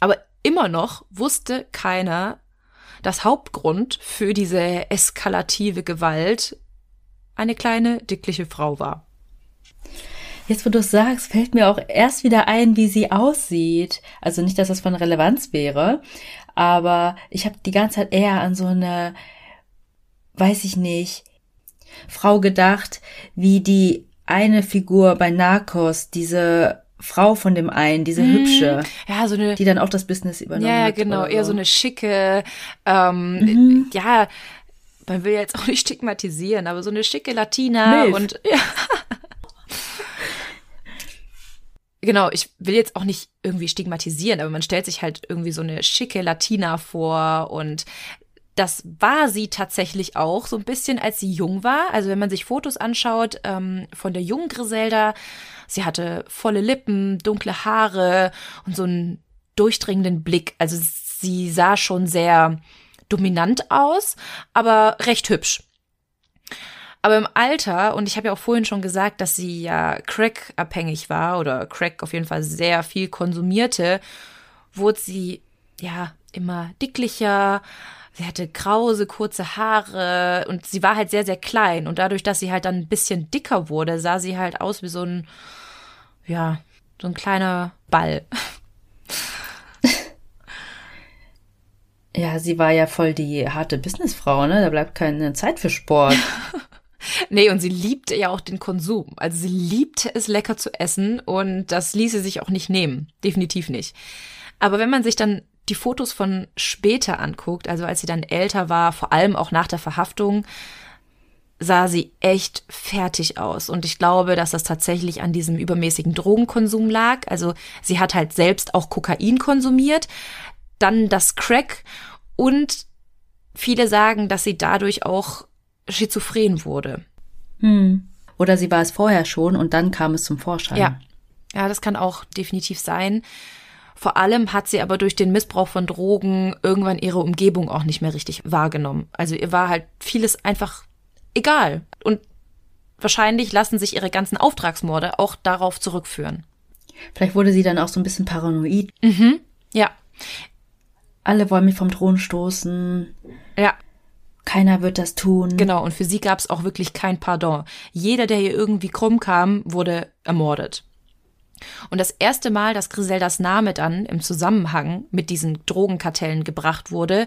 Aber immer noch wusste keiner, dass Hauptgrund für diese eskalative Gewalt eine kleine, dickliche Frau war. Jetzt, wo du es sagst, fällt mir auch erst wieder ein, wie sie aussieht. Also nicht, dass das von Relevanz wäre, aber ich habe die ganze Zeit eher an so eine, weiß ich nicht, Frau gedacht, wie die eine Figur bei Narcos, diese Frau von dem einen, diese mhm. hübsche, ja, so eine, die dann auch das Business übernommen ja, hat. Ja, genau, eher so eine schicke, ähm, mhm. ja, man will jetzt auch nicht stigmatisieren, aber so eine schicke Latina Milf. und ja. Genau, ich will jetzt auch nicht irgendwie stigmatisieren, aber man stellt sich halt irgendwie so eine schicke Latina vor und das war sie tatsächlich auch so ein bisschen, als sie jung war. Also wenn man sich Fotos anschaut ähm, von der jungen Griselda, sie hatte volle Lippen, dunkle Haare und so einen durchdringenden Blick. Also sie sah schon sehr dominant aus, aber recht hübsch. Aber im Alter, und ich habe ja auch vorhin schon gesagt, dass sie ja Crack-abhängig war oder Crack auf jeden Fall sehr viel konsumierte, wurde sie ja immer dicklicher, sie hatte krause, kurze Haare und sie war halt sehr, sehr klein. Und dadurch, dass sie halt dann ein bisschen dicker wurde, sah sie halt aus wie so ein, ja, so ein kleiner Ball. Ja, sie war ja voll die harte Businessfrau, ne? Da bleibt keine Zeit für Sport. nee, und sie liebte ja auch den Konsum. Also sie liebte es, lecker zu essen und das ließe sich auch nicht nehmen. Definitiv nicht. Aber wenn man sich dann die Fotos von später anguckt, also als sie dann älter war, vor allem auch nach der Verhaftung, sah sie echt fertig aus. Und ich glaube, dass das tatsächlich an diesem übermäßigen Drogenkonsum lag. Also sie hat halt selbst auch Kokain konsumiert, dann das Crack und viele sagen, dass sie dadurch auch schizophren wurde. Hm. Oder sie war es vorher schon und dann kam es zum Vorschein. Ja. Ja, das kann auch definitiv sein. Vor allem hat sie aber durch den Missbrauch von Drogen irgendwann ihre Umgebung auch nicht mehr richtig wahrgenommen. Also ihr war halt vieles einfach egal. Und wahrscheinlich lassen sich ihre ganzen Auftragsmorde auch darauf zurückführen. Vielleicht wurde sie dann auch so ein bisschen paranoid. Mhm. Ja. Alle wollen mich vom Thron stoßen. Ja. Keiner wird das tun. Genau, und für sie gab es auch wirklich kein Pardon. Jeder, der hier irgendwie krumm kam, wurde ermordet. Und das erste Mal, dass Griseldas Name dann im Zusammenhang mit diesen Drogenkartellen gebracht wurde,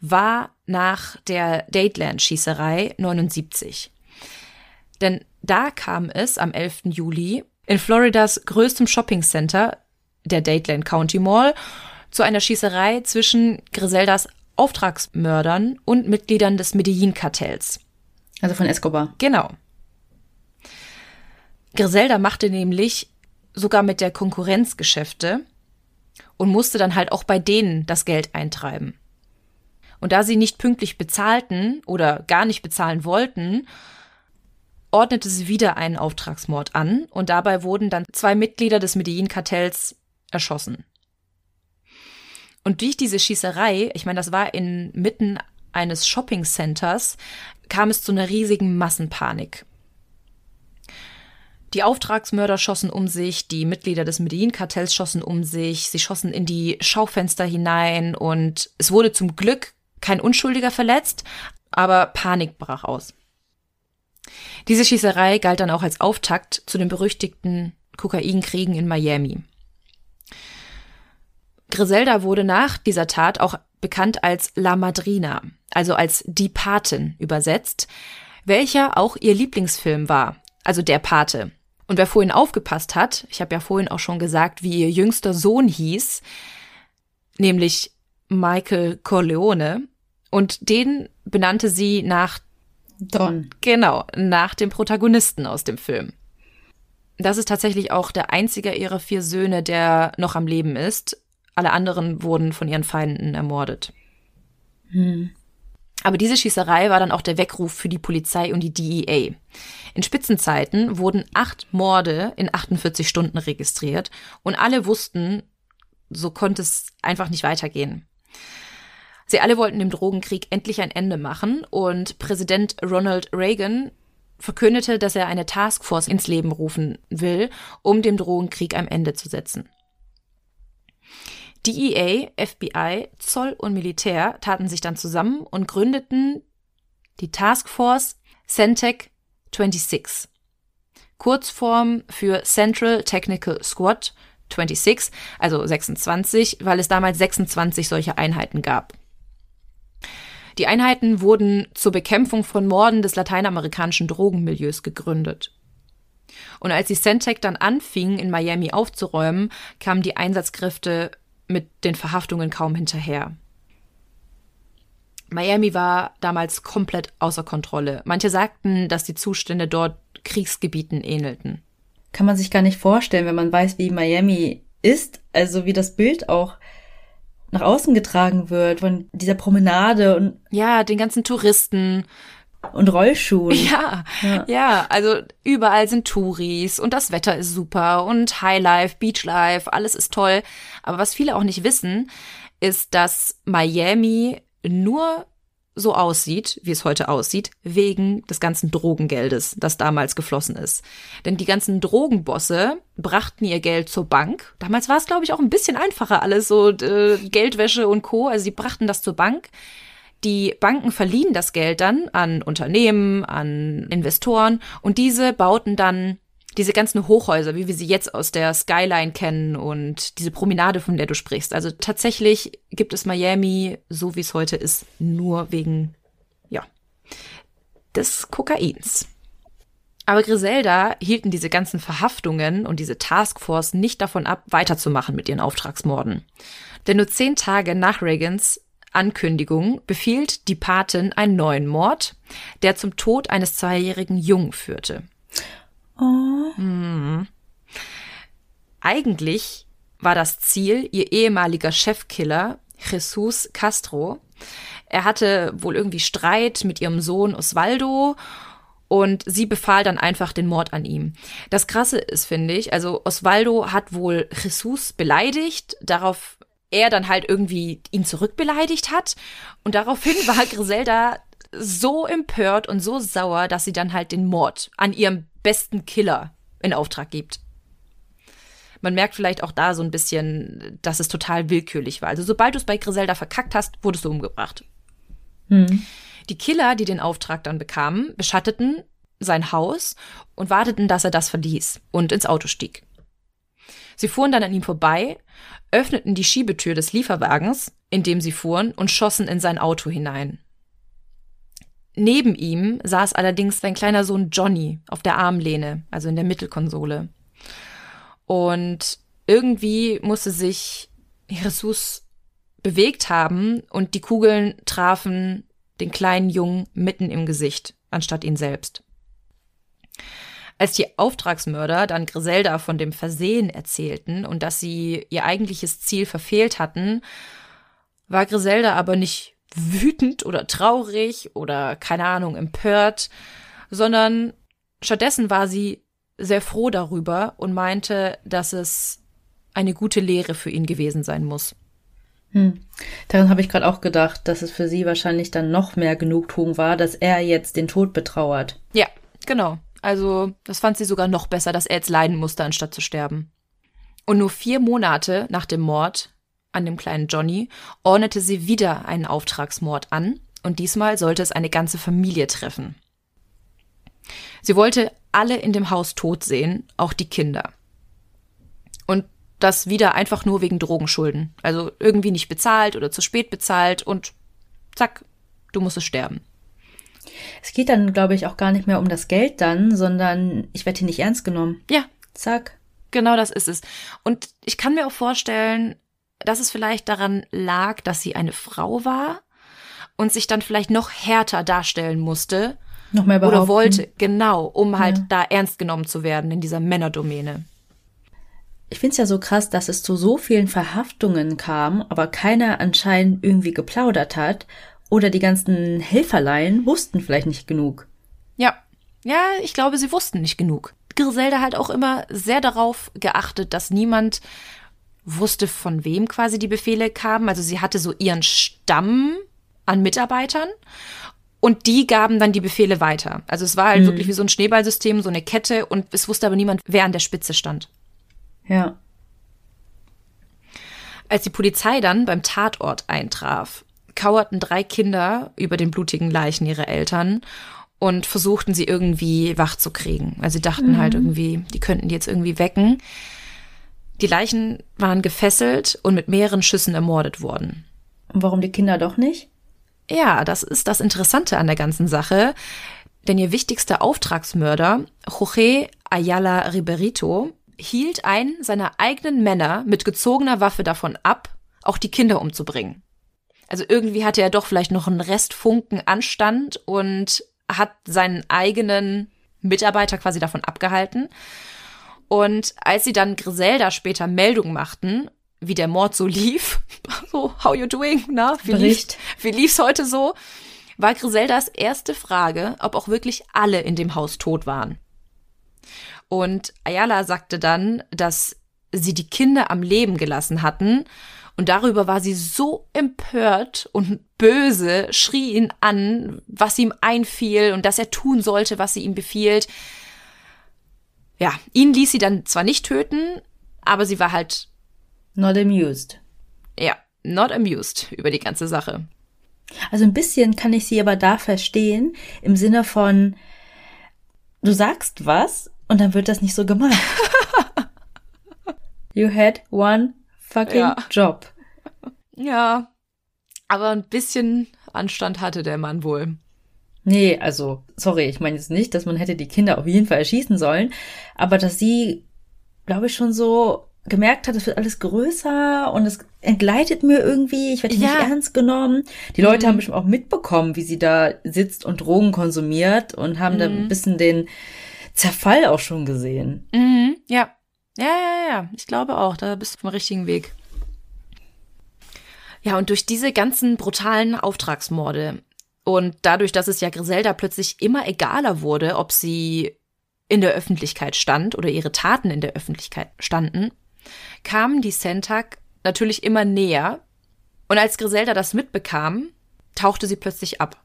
war nach der Dateland-Schießerei 79. Denn da kam es am 11. Juli in Floridas größtem Shoppingcenter, der Dateland County Mall, zu einer Schießerei zwischen Griseldas Auftragsmördern und Mitgliedern des Medellin-Kartells. Also von Escobar. Genau. Griselda machte nämlich sogar mit der Konkurrenz Geschäfte und musste dann halt auch bei denen das Geld eintreiben. Und da sie nicht pünktlich bezahlten oder gar nicht bezahlen wollten, ordnete sie wieder einen Auftragsmord an und dabei wurden dann zwei Mitglieder des Medellin-Kartells erschossen. Und durch diese Schießerei, ich meine, das war inmitten eines Shopping-Centers, kam es zu einer riesigen Massenpanik. Die Auftragsmörder schossen um sich, die Mitglieder des Medellin-Kartells schossen um sich, sie schossen in die Schaufenster hinein und es wurde zum Glück kein Unschuldiger verletzt, aber Panik brach aus. Diese Schießerei galt dann auch als Auftakt zu den berüchtigten Kokainkriegen in Miami. Griselda wurde nach dieser Tat auch bekannt als La Madrina, also als die Patin übersetzt, welcher auch ihr Lieblingsfilm war, also der Pate. Und wer vorhin aufgepasst hat, ich habe ja vorhin auch schon gesagt, wie ihr jüngster Sohn hieß, nämlich Michael Corleone, und den benannte sie nach Don. Genau, nach dem Protagonisten aus dem Film. Das ist tatsächlich auch der einzige ihrer vier Söhne, der noch am Leben ist. Alle anderen wurden von ihren Feinden ermordet. Hm. Aber diese Schießerei war dann auch der Weckruf für die Polizei und die DEA. In Spitzenzeiten wurden acht Morde in 48 Stunden registriert und alle wussten, so konnte es einfach nicht weitergehen. Sie alle wollten dem Drogenkrieg endlich ein Ende machen und Präsident Ronald Reagan verkündete, dass er eine Taskforce ins Leben rufen will, um dem Drogenkrieg ein Ende zu setzen. DEA, FBI, Zoll und Militär taten sich dann zusammen und gründeten die Taskforce Centec 26. Kurzform für Central Technical Squad 26, also 26, weil es damals 26 solche Einheiten gab. Die Einheiten wurden zur Bekämpfung von Morden des lateinamerikanischen Drogenmilieus gegründet. Und als die Centec dann anfingen, in Miami aufzuräumen, kamen die Einsatzkräfte mit den Verhaftungen kaum hinterher. Miami war damals komplett außer Kontrolle. Manche sagten, dass die Zustände dort Kriegsgebieten ähnelten. Kann man sich gar nicht vorstellen, wenn man weiß, wie Miami ist, also wie das Bild auch nach außen getragen wird von dieser Promenade und ja, den ganzen Touristen und Rollschuhen. Ja, ja, ja, also überall sind Touris und das Wetter ist super und Highlife, Beachlife, alles ist toll. Aber was viele auch nicht wissen, ist, dass Miami nur so aussieht, wie es heute aussieht, wegen des ganzen Drogengeldes, das damals geflossen ist. Denn die ganzen Drogenbosse brachten ihr Geld zur Bank. Damals war es, glaube ich, auch ein bisschen einfacher alles, so äh, Geldwäsche und Co. Also sie brachten das zur Bank. Die Banken verliehen das Geld dann an Unternehmen, an Investoren und diese bauten dann diese ganzen Hochhäuser, wie wir sie jetzt aus der Skyline kennen und diese Promenade, von der du sprichst. Also tatsächlich gibt es Miami, so wie es heute ist, nur wegen, ja, des Kokains. Aber Griselda hielten diese ganzen Verhaftungen und diese Taskforce nicht davon ab, weiterzumachen mit ihren Auftragsmorden. Denn nur zehn Tage nach Reagans Ankündigung befiehlt die Patin einen neuen Mord, der zum Tod eines zweijährigen Jungen führte. Oh. Mhm. Eigentlich war das Ziel ihr ehemaliger Chefkiller Jesus Castro. Er hatte wohl irgendwie Streit mit ihrem Sohn Osvaldo und sie befahl dann einfach den Mord an ihm. Das Krasse ist, finde ich, also Osvaldo hat wohl Jesus beleidigt, darauf er dann halt irgendwie ihn zurückbeleidigt hat und daraufhin war Griselda so empört und so sauer, dass sie dann halt den Mord an ihrem besten Killer in Auftrag gibt. Man merkt vielleicht auch da so ein bisschen, dass es total willkürlich war. Also sobald du es bei Griselda verkackt hast, wurdest du umgebracht. Hm. Die Killer, die den Auftrag dann bekamen, beschatteten sein Haus und warteten, dass er das verließ und ins Auto stieg. Sie fuhren dann an ihm vorbei, öffneten die Schiebetür des Lieferwagens, in dem sie fuhren, und schossen in sein Auto hinein. Neben ihm saß allerdings sein kleiner Sohn Johnny auf der Armlehne, also in der Mittelkonsole. Und irgendwie musste sich Jesus bewegt haben und die Kugeln trafen den kleinen Jungen mitten im Gesicht, anstatt ihn selbst. Als die Auftragsmörder dann Griselda von dem Versehen erzählten und dass sie ihr eigentliches Ziel verfehlt hatten, war Griselda aber nicht wütend oder traurig oder keine Ahnung empört, sondern stattdessen war sie sehr froh darüber und meinte, dass es eine gute Lehre für ihn gewesen sein muss. Hm. Daran habe ich gerade auch gedacht, dass es für sie wahrscheinlich dann noch mehr Genugtuung war, dass er jetzt den Tod betrauert. Ja, genau. Also, das fand sie sogar noch besser, dass er jetzt leiden musste, anstatt zu sterben. Und nur vier Monate nach dem Mord an dem kleinen Johnny ordnete sie wieder einen Auftragsmord an und diesmal sollte es eine ganze Familie treffen. Sie wollte alle in dem Haus tot sehen, auch die Kinder. Und das wieder einfach nur wegen Drogenschulden. Also irgendwie nicht bezahlt oder zu spät bezahlt und zack, du musstest sterben. Es geht dann, glaube ich, auch gar nicht mehr um das Geld dann, sondern ich werde hier nicht ernst genommen. Ja. Zack. Genau das ist es. Und ich kann mir auch vorstellen, dass es vielleicht daran lag, dass sie eine Frau war und sich dann vielleicht noch härter darstellen musste. Noch mehr behaupten. Oder wollte, genau, um halt ja. da ernst genommen zu werden in dieser Männerdomäne. Ich finde es ja so krass, dass es zu so vielen Verhaftungen kam, aber keiner anscheinend irgendwie geplaudert hat oder die ganzen Helferlein wussten vielleicht nicht genug. Ja, ja, ich glaube, sie wussten nicht genug. Griselda hat auch immer sehr darauf geachtet, dass niemand wusste, von wem quasi die Befehle kamen. Also sie hatte so ihren Stamm an Mitarbeitern und die gaben dann die Befehle weiter. Also es war halt mhm. wirklich wie so ein Schneeballsystem, so eine Kette und es wusste aber niemand, wer an der Spitze stand. Ja. Als die Polizei dann beim Tatort eintraf, kauerten drei Kinder über den blutigen Leichen ihrer Eltern und versuchten sie irgendwie wach zu kriegen. Also sie dachten mhm. halt irgendwie, die könnten die jetzt irgendwie wecken. Die Leichen waren gefesselt und mit mehreren Schüssen ermordet worden. Und warum die Kinder doch nicht? Ja, das ist das Interessante an der ganzen Sache. Denn ihr wichtigster Auftragsmörder, Jorge Ayala Riberito, hielt einen seiner eigenen Männer mit gezogener Waffe davon ab, auch die Kinder umzubringen. Also irgendwie hatte er doch vielleicht noch einen Restfunken Anstand und hat seinen eigenen Mitarbeiter quasi davon abgehalten. Und als sie dann Griselda später Meldung machten, wie der Mord so lief, so, how you doing, na, wie, Bericht. Lief, wie lief's heute so, war Griseldas erste Frage, ob auch wirklich alle in dem Haus tot waren. Und Ayala sagte dann, dass sie die Kinder am Leben gelassen hatten und darüber war sie so empört und böse, schrie ihn an, was ihm einfiel und dass er tun sollte, was sie ihm befiehlt. Ja, ihn ließ sie dann zwar nicht töten, aber sie war halt not amused. Ja, not amused über die ganze Sache. Also ein bisschen kann ich sie aber da verstehen, im Sinne von, du sagst was, und dann wird das nicht so gemacht. you had one fucking Ja. job. Ja, aber ein bisschen Anstand hatte der Mann wohl. Nee, also, sorry, ich meine jetzt nicht, dass man hätte die Kinder auf jeden Fall erschießen sollen, aber dass sie, glaube ich, schon so gemerkt hat, es wird alles größer und es entgleitet mir irgendwie, ich werde Ja. nicht ernst genommen. Die Leute Mhm. haben bestimmt auch mitbekommen, wie sie da sitzt und Drogen konsumiert und haben da Mhm. ein bisschen den Zerfall auch schon gesehen. Mhm, ja. Ja, ja, ja. Ich glaube auch, da bist du auf dem richtigen Weg. Ja, und durch diese ganzen brutalen Auftragsmorde und dadurch, dass es ja Griselda plötzlich immer egaler wurde, ob sie in der Öffentlichkeit stand oder ihre Taten in der Öffentlichkeit standen, kamen die Sentak natürlich immer näher. Und als Griselda das mitbekam, tauchte sie plötzlich ab.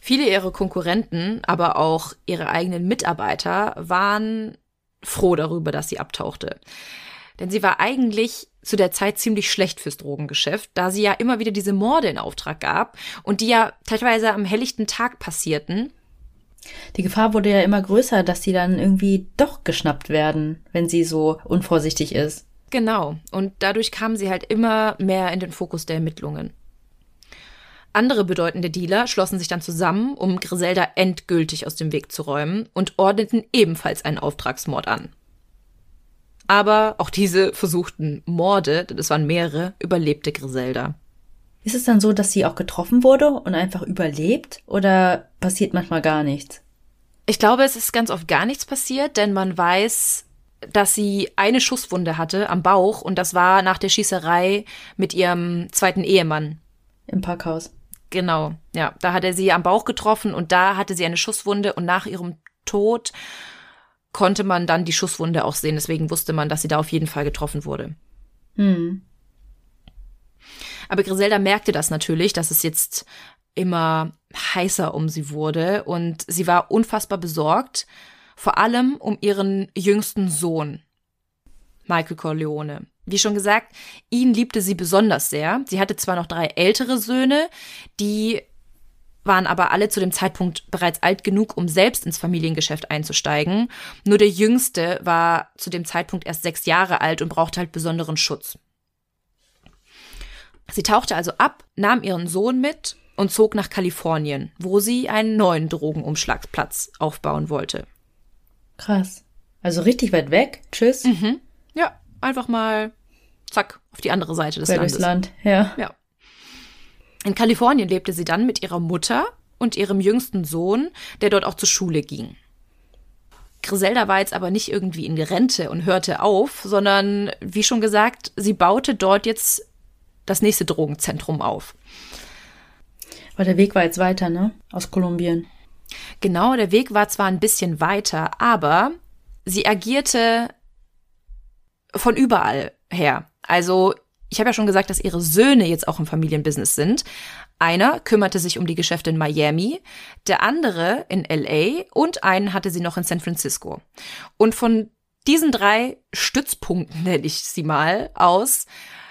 Viele ihrer Konkurrenten, aber auch ihre eigenen Mitarbeiter waren froh darüber, dass sie abtauchte. Denn sie war eigentlich zu der Zeit ziemlich schlecht fürs Drogengeschäft, da sie ja immer wieder diese Morde in Auftrag gab und die ja teilweise am helllichten Tag passierten. Die Gefahr wurde ja immer größer, dass sie dann irgendwie doch geschnappt werden, wenn sie so unvorsichtig ist. Genau. Und dadurch kam sie halt immer mehr in den Fokus der Ermittlungen. Andere bedeutende Dealer schlossen sich dann zusammen, um Griselda endgültig aus dem Weg zu räumen und ordneten ebenfalls einen Auftragsmord an. Aber auch diese versuchten Morde, denn es waren mehrere, überlebte Griselda. Ist es dann so, dass sie auch getroffen wurde und einfach überlebt oder passiert manchmal gar nichts? Ich glaube, es ist ganz oft gar nichts passiert, denn man weiß, dass sie eine Schusswunde hatte am Bauch und das war nach der Schießerei mit ihrem zweiten Ehemann. Im Parkhaus. Genau, ja. Da hat er sie am Bauch getroffen und da hatte sie eine Schusswunde und nach ihrem Tod konnte man dann die Schusswunde auch sehen. Deswegen wusste man, dass sie da auf jeden Fall getroffen wurde. Hm. Aber Griselda merkte das natürlich, dass es jetzt immer heißer um sie wurde und sie war unfassbar besorgt, vor allem um ihren jüngsten Sohn, Michael Corleone. Wie schon gesagt, ihn liebte sie besonders sehr. Sie hatte zwar noch drei ältere Söhne, die waren aber alle zu dem Zeitpunkt bereits alt genug, um selbst ins Familiengeschäft einzusteigen. Nur der jüngste war zu dem Zeitpunkt erst sechs Jahre alt und brauchte halt besonderen Schutz. Sie tauchte also ab, nahm ihren Sohn mit und zog nach Kalifornien, wo sie einen neuen Drogenumschlagsplatz aufbauen wollte. Krass. Also richtig weit weg. Tschüss. Mhm. Einfach mal zack auf die andere Seite des Landes. Land. Ja. Ja. In Kalifornien lebte sie dann mit ihrer Mutter und ihrem jüngsten Sohn, der dort auch zur Schule ging. Griselda war jetzt aber nicht irgendwie in Rente und hörte auf, sondern wie schon gesagt, sie baute dort jetzt das nächste Drogenzentrum auf. Aber der Weg war jetzt weiter, ne? Aus Kolumbien. Genau, der Weg war zwar ein bisschen weiter, aber sie agierte von überall her. Also, ich habe ja schon gesagt, dass ihre Söhne jetzt auch im Familienbusiness sind. Einer kümmerte sich um die Geschäfte in Miami, der andere in LA und einen hatte sie noch in San Francisco. Und von diesen drei Stützpunkten, nenne ich sie mal, aus,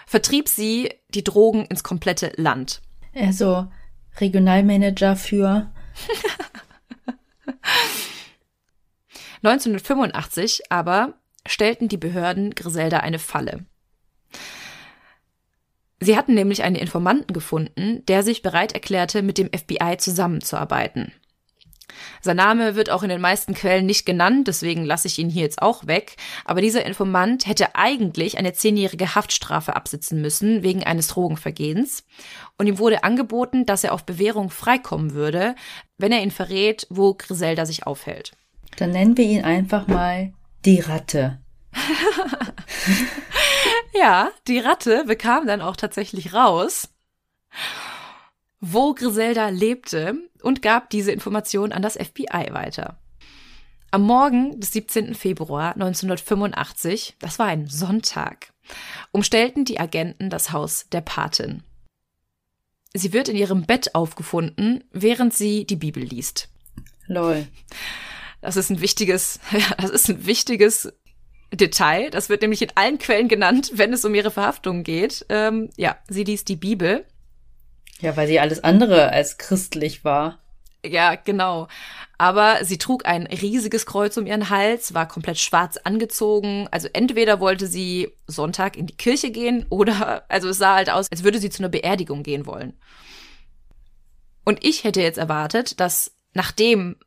vertrieb sie die Drogen ins komplette Land. Also Regionalmanager für 1985 aber stellten die Behörden Griselda eine Falle. Sie hatten nämlich einen Informanten gefunden, der sich bereit erklärte, mit dem FBI zusammenzuarbeiten. Sein Name wird auch in den meisten Quellen nicht genannt, deswegen lasse ich ihn hier jetzt auch weg. Aber dieser Informant hätte eigentlich eine zehnjährige Haftstrafe absitzen müssen wegen eines Drogenvergehens. Und ihm wurde angeboten, dass er auf Bewährung freikommen würde, wenn er ihn verrät, wo Griselda sich aufhält. Dann nennen wir ihn einfach mal die Ratte. Ja, die Ratte bekam dann auch tatsächlich raus, wo Griselda lebte und gab diese Information an das FBI weiter. Am Morgen des 17. Februar 1985, das war ein Sonntag, umstellten die Agenten das Haus der Patin. Sie wird in ihrem Bett aufgefunden, während sie die Bibel liest. Lol. Das ist ein wichtiges, ja, das ist ein wichtiges Detail. Das wird nämlich in allen Quellen genannt, wenn es um ihre Verhaftung geht. Ähm, ja, sie liest die Bibel. Ja, weil sie alles andere als christlich war. Ja, genau. Aber sie trug ein riesiges Kreuz um ihren Hals, war komplett schwarz angezogen. Also entweder wollte sie Sonntag in die Kirche gehen oder, also es sah halt aus, als würde sie zu einer Beerdigung gehen wollen. Und ich hätte jetzt erwartet, dass nachdem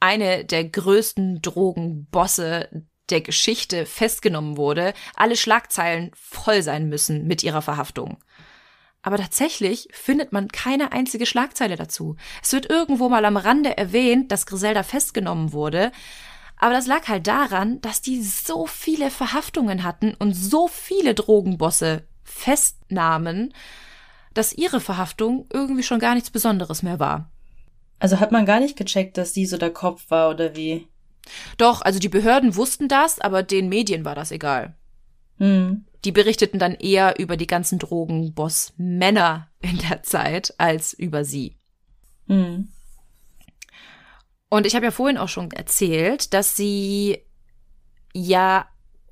eine der größten Drogenbosse der Geschichte festgenommen wurde, alle Schlagzeilen voll sein müssen mit ihrer Verhaftung. Aber tatsächlich findet man keine einzige Schlagzeile dazu. Es wird irgendwo mal am Rande erwähnt, dass Griselda festgenommen wurde. Aber das lag halt daran, dass die so viele Verhaftungen hatten und so viele Drogenbosse festnahmen, dass ihre Verhaftung irgendwie schon gar nichts Besonderes mehr war. Also hat man gar nicht gecheckt, dass die so der Kopf war oder wie? Doch, also die Behörden wussten das, aber den Medien war das egal. Hm. Die berichteten dann eher über die ganzen Drogenboss-Männer in der Zeit als über sie. Hm. Und ich habe ja vorhin auch schon erzählt, dass sie ja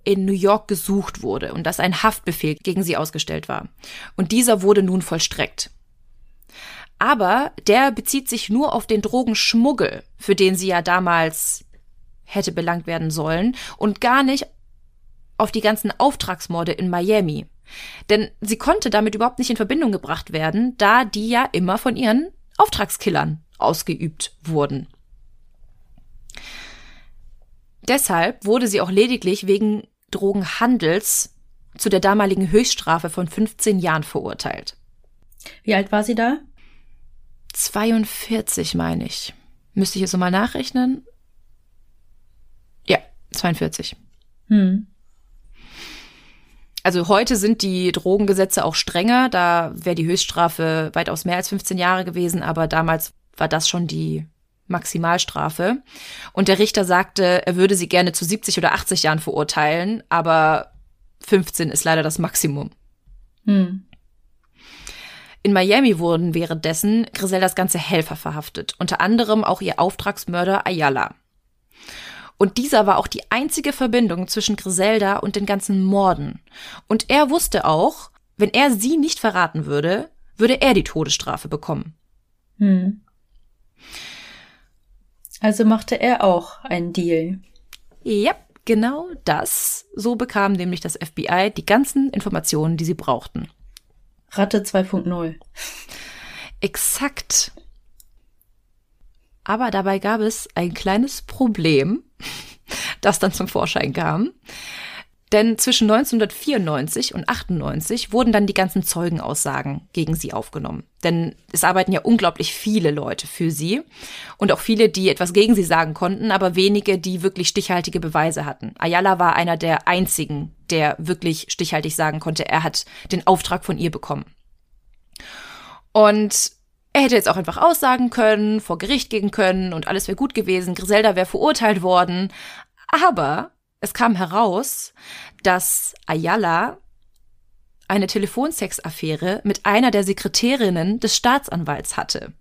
in New York gesucht wurde und dass ein Haftbefehl gegen sie ausgestellt war. Und dieser wurde nun vollstreckt. Aber der bezieht sich nur auf den Drogenschmuggel, für den sie ja damals hätte belangt werden sollen und gar nicht auf die ganzen Auftragsmorde in Miami. Denn sie konnte damit überhaupt nicht in Verbindung gebracht werden, da die ja immer von ihren Auftragskillern ausgeübt wurden. Deshalb wurde sie auch lediglich wegen Drogenhandels zu der damaligen Höchststrafe von 15 Jahren verurteilt. Wie alt war sie da? 42, meine ich. Müsste ich jetzt so mal nachrechnen? Ja, 42. Hm. Also heute sind die Drogengesetze auch strenger. Da wäre die Höchststrafe weitaus mehr als 15 Jahre gewesen, aber damals war das schon die Maximalstrafe. Und der Richter sagte, er würde sie gerne zu 70 oder 80 Jahren verurteilen, aber 15 ist leider das Maximum. Hm. In Miami wurden währenddessen Griseldas ganze Helfer verhaftet, unter anderem auch ihr Auftragsmörder Ayala. Und dieser war auch die einzige Verbindung zwischen Griselda und den ganzen Morden. Und er wusste auch, wenn er sie nicht verraten würde, würde er die Todesstrafe bekommen. Hm. Also machte er auch einen Deal. Ja, genau das. So bekam nämlich das FBI die ganzen Informationen, die sie brauchten. Ratte 2.0. Exakt. Aber dabei gab es ein kleines Problem, das dann zum Vorschein kam. Denn zwischen 1994 und 98 wurden dann die ganzen Zeugenaussagen gegen sie aufgenommen. Denn es arbeiten ja unglaublich viele Leute für sie und auch viele, die etwas gegen sie sagen konnten, aber wenige, die wirklich stichhaltige Beweise hatten. Ayala war einer der einzigen, der wirklich stichhaltig sagen konnte, er hat den Auftrag von ihr bekommen. Und er hätte jetzt auch einfach aussagen können, vor Gericht gehen können und alles wäre gut gewesen. Griselda wäre verurteilt worden. Aber es kam heraus, dass Ayala eine Telefonsexaffäre mit einer der Sekretärinnen des Staatsanwalts hatte.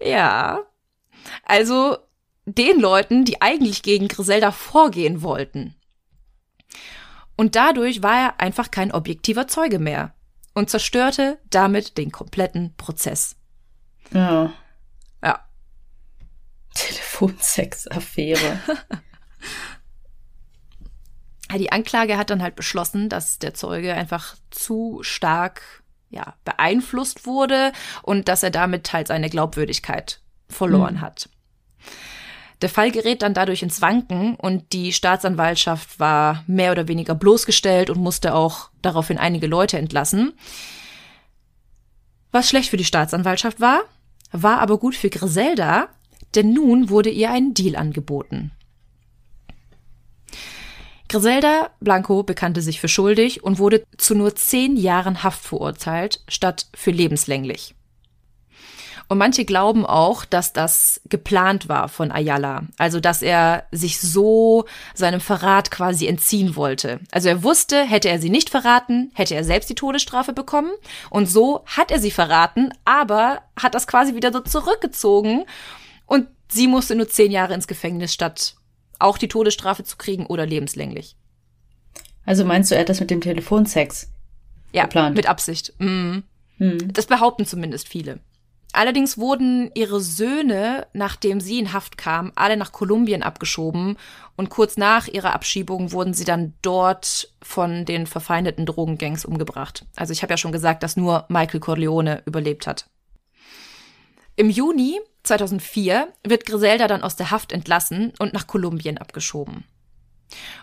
ja. Also den Leuten, die eigentlich gegen Griselda vorgehen wollten. Und dadurch war er einfach kein objektiver Zeuge mehr und zerstörte damit den kompletten Prozess. Ja. Ja. Telefonsex-Affäre. die Anklage hat dann halt beschlossen, dass der Zeuge einfach zu stark ja, beeinflusst wurde und dass er damit halt seine Glaubwürdigkeit verloren mhm. hat. Der Fall gerät dann dadurch ins Wanken und die Staatsanwaltschaft war mehr oder weniger bloßgestellt und musste auch daraufhin einige Leute entlassen. Was schlecht für die Staatsanwaltschaft war, war aber gut für Griselda, denn nun wurde ihr ein Deal angeboten. Griselda Blanco bekannte sich für schuldig und wurde zu nur zehn Jahren Haft verurteilt, statt für lebenslänglich. Und manche glauben auch, dass das geplant war von Ayala. Also, dass er sich so seinem Verrat quasi entziehen wollte. Also er wusste, hätte er sie nicht verraten, hätte er selbst die Todesstrafe bekommen. Und so hat er sie verraten, aber hat das quasi wieder so zurückgezogen. Und sie musste nur zehn Jahre ins Gefängnis, statt auch die Todesstrafe zu kriegen oder lebenslänglich. Also meinst du, er hat das mit dem Telefonsex ja, geplant? mit Absicht. Mhm. Hm. Das behaupten zumindest viele. Allerdings wurden ihre Söhne, nachdem sie in Haft kam, alle nach Kolumbien abgeschoben und kurz nach ihrer Abschiebung wurden sie dann dort von den verfeindeten Drogengangs umgebracht. Also ich habe ja schon gesagt, dass nur Michael Corleone überlebt hat. Im Juni 2004 wird Griselda dann aus der Haft entlassen und nach Kolumbien abgeschoben.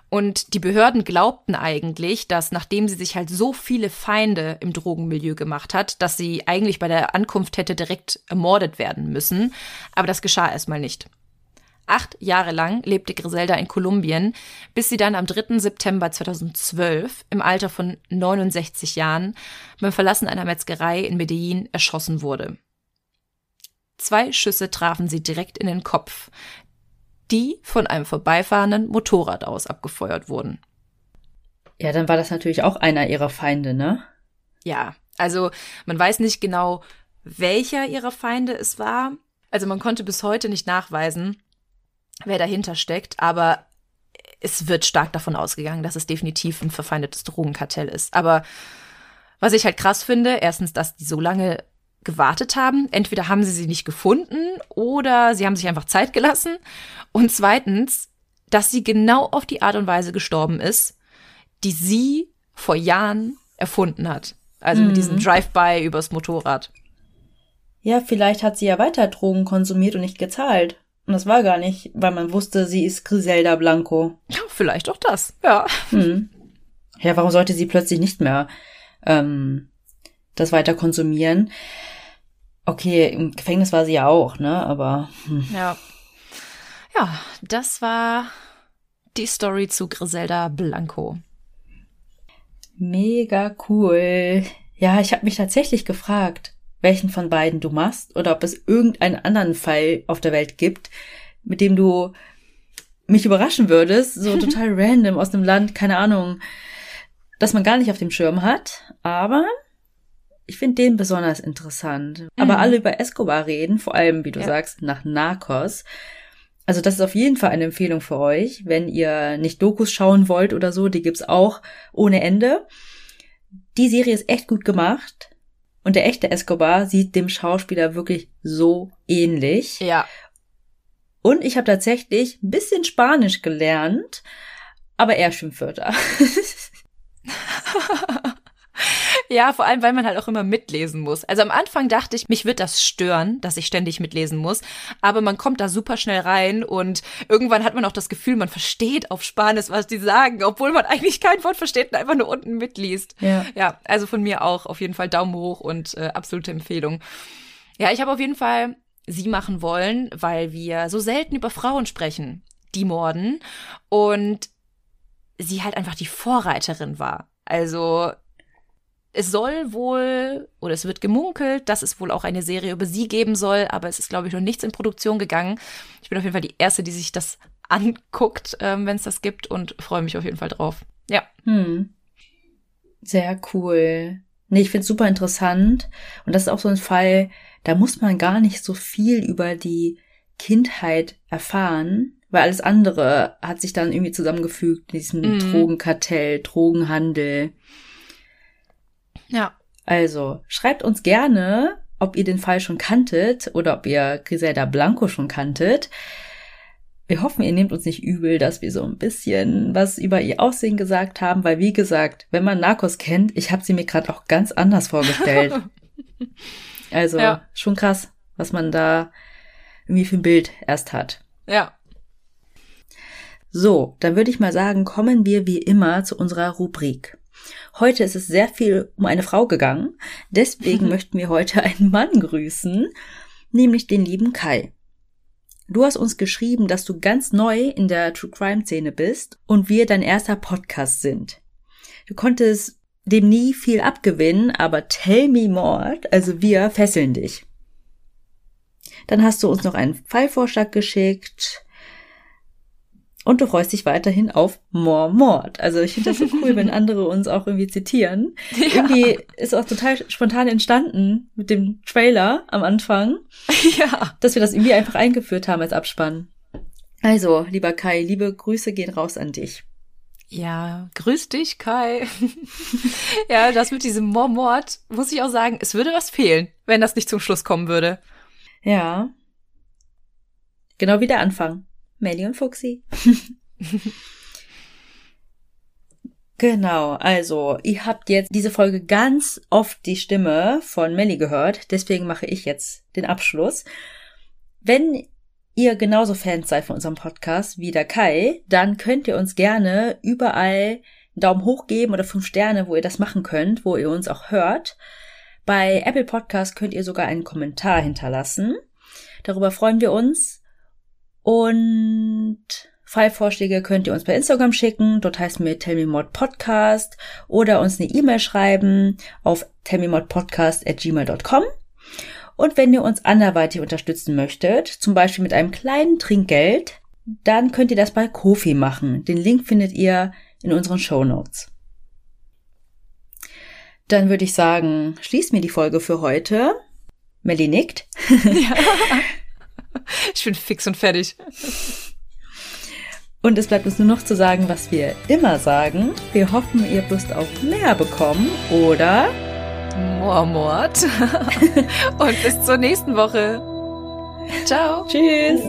Und die Behörden glaubten eigentlich, dass nachdem sie sich halt so viele Feinde im Drogenmilieu gemacht hat, dass sie eigentlich bei der Ankunft hätte direkt ermordet werden müssen. Aber das geschah erstmal nicht. Acht Jahre lang lebte Griselda in Kolumbien, bis sie dann am 3. September 2012 im Alter von 69 Jahren beim Verlassen einer Metzgerei in Medellin erschossen wurde. Zwei Schüsse trafen sie direkt in den Kopf, die von einem vorbeifahrenden Motorrad aus abgefeuert wurden. Ja, dann war das natürlich auch einer ihrer Feinde, ne? Ja, also man weiß nicht genau, welcher ihrer Feinde es war. Also man konnte bis heute nicht nachweisen, wer dahinter steckt, aber es wird stark davon ausgegangen, dass es definitiv ein verfeindetes Drogenkartell ist. Aber was ich halt krass finde, erstens, dass die so lange gewartet haben. Entweder haben sie sie nicht gefunden oder sie haben sich einfach Zeit gelassen. Und zweitens, dass sie genau auf die Art und Weise gestorben ist, die sie vor Jahren erfunden hat. Also mhm. mit diesem Drive-by übers Motorrad. Ja, vielleicht hat sie ja weiter Drogen konsumiert und nicht gezahlt. Und das war gar nicht, weil man wusste, sie ist Griselda Blanco. Ja, vielleicht auch das, ja. Hm. Ja, warum sollte sie plötzlich nicht mehr ähm, das weiter konsumieren? Okay, im Gefängnis war sie ja auch, ne? Aber. Hm. Ja. Ja, das war die Story zu Griselda Blanco. Mega cool. Ja, ich habe mich tatsächlich gefragt, welchen von beiden du machst oder ob es irgendeinen anderen Fall auf der Welt gibt, mit dem du mich überraschen würdest, so total random aus dem Land, keine Ahnung, dass man gar nicht auf dem Schirm hat. Aber ich finde den besonders interessant. Mhm. Aber alle über Escobar reden, vor allem, wie du ja. sagst, nach Narcos. Also das ist auf jeden Fall eine Empfehlung für euch, wenn ihr nicht Dokus schauen wollt oder so, die gibt's auch ohne Ende. Die Serie ist echt gut gemacht und der echte Escobar sieht dem Schauspieler wirklich so ähnlich. Ja. Und ich habe tatsächlich ein bisschen Spanisch gelernt, aber eher Schimpfwörter. Ja, vor allem, weil man halt auch immer mitlesen muss. Also am Anfang dachte ich, mich wird das stören, dass ich ständig mitlesen muss. Aber man kommt da super schnell rein und irgendwann hat man auch das Gefühl, man versteht auf Spanisch, was die sagen, obwohl man eigentlich kein Wort versteht und einfach nur unten mitliest. Ja, ja also von mir auch auf jeden Fall Daumen hoch und äh, absolute Empfehlung. Ja, ich habe auf jeden Fall sie machen wollen, weil wir so selten über Frauen sprechen, die morden. Und sie halt einfach die Vorreiterin war. Also es soll wohl, oder es wird gemunkelt, dass es wohl auch eine Serie über sie geben soll, aber es ist, glaube ich, noch nichts in Produktion gegangen. Ich bin auf jeden Fall die Erste, die sich das anguckt, ähm, wenn es das gibt und freue mich auf jeden Fall drauf. Ja. Hm. Sehr cool. Nee, ich finde es super interessant. Und das ist auch so ein Fall, da muss man gar nicht so viel über die Kindheit erfahren, weil alles andere hat sich dann irgendwie zusammengefügt, diesem mhm. Drogenkartell, Drogenhandel. Ja. Also, schreibt uns gerne, ob ihr den Fall schon kanntet oder ob ihr Griselda Blanco schon kanntet. Wir hoffen, ihr nehmt uns nicht übel, dass wir so ein bisschen was über ihr Aussehen gesagt haben, weil wie gesagt, wenn man Narcos kennt, ich habe sie mir gerade auch ganz anders vorgestellt. also ja. schon krass, was man da irgendwie für ein Bild erst hat. Ja. So, dann würde ich mal sagen, kommen wir wie immer zu unserer Rubrik. Heute ist es sehr viel um eine Frau gegangen. Deswegen möchten wir heute einen Mann grüßen, nämlich den lieben Kai. Du hast uns geschrieben, dass du ganz neu in der True Crime Szene bist und wir dein erster Podcast sind. Du konntest dem nie viel abgewinnen, aber tell me more, also wir fesseln dich. Dann hast du uns noch einen Fallvorschlag geschickt, und du freust dich weiterhin auf More Mord. Also ich finde das so cool, wenn andere uns auch irgendwie zitieren. Ja. Irgendwie ist auch total spontan entstanden mit dem Trailer am Anfang. Ja. Dass wir das irgendwie einfach eingeführt haben als Abspann. Also, lieber Kai, liebe Grüße gehen raus an dich. Ja, grüß dich, Kai. ja, das mit diesem Mord, muss ich auch sagen, es würde was fehlen. wenn das nicht zum Schluss kommen würde. Ja. Genau wie der Anfang. Melly und Fuxi. Genau, also ihr habt jetzt diese Folge ganz oft die Stimme von Melly gehört, deswegen mache ich jetzt den Abschluss. Wenn ihr genauso Fans seid von unserem Podcast wie der Kai, dann könnt ihr uns gerne überall einen Daumen hoch geben oder fünf Sterne, wo ihr das machen könnt, wo ihr uns auch hört. Bei Apple Podcast könnt ihr sogar einen Kommentar hinterlassen. Darüber freuen wir uns. Und Fallvorschläge könnt ihr uns bei Instagram schicken. Dort heißt mir Tellmemod Podcast oder uns eine E-Mail schreiben auf tellmemodpodcast at gmail.com. Und wenn ihr uns anderweitig unterstützen möchtet, zum Beispiel mit einem kleinen Trinkgeld, dann könnt ihr das bei Kofi machen. Den Link findet ihr in unseren Show Notes. Dann würde ich sagen, schließt mir die Folge für heute. Melly nickt. Ja. Ich bin fix und fertig. Und es bleibt uns nur noch zu sagen, was wir immer sagen. Wir hoffen, ihr habt Lust auf mehr bekommen, oder? Moormord. Und bis zur nächsten Woche. Ciao. Tschüss.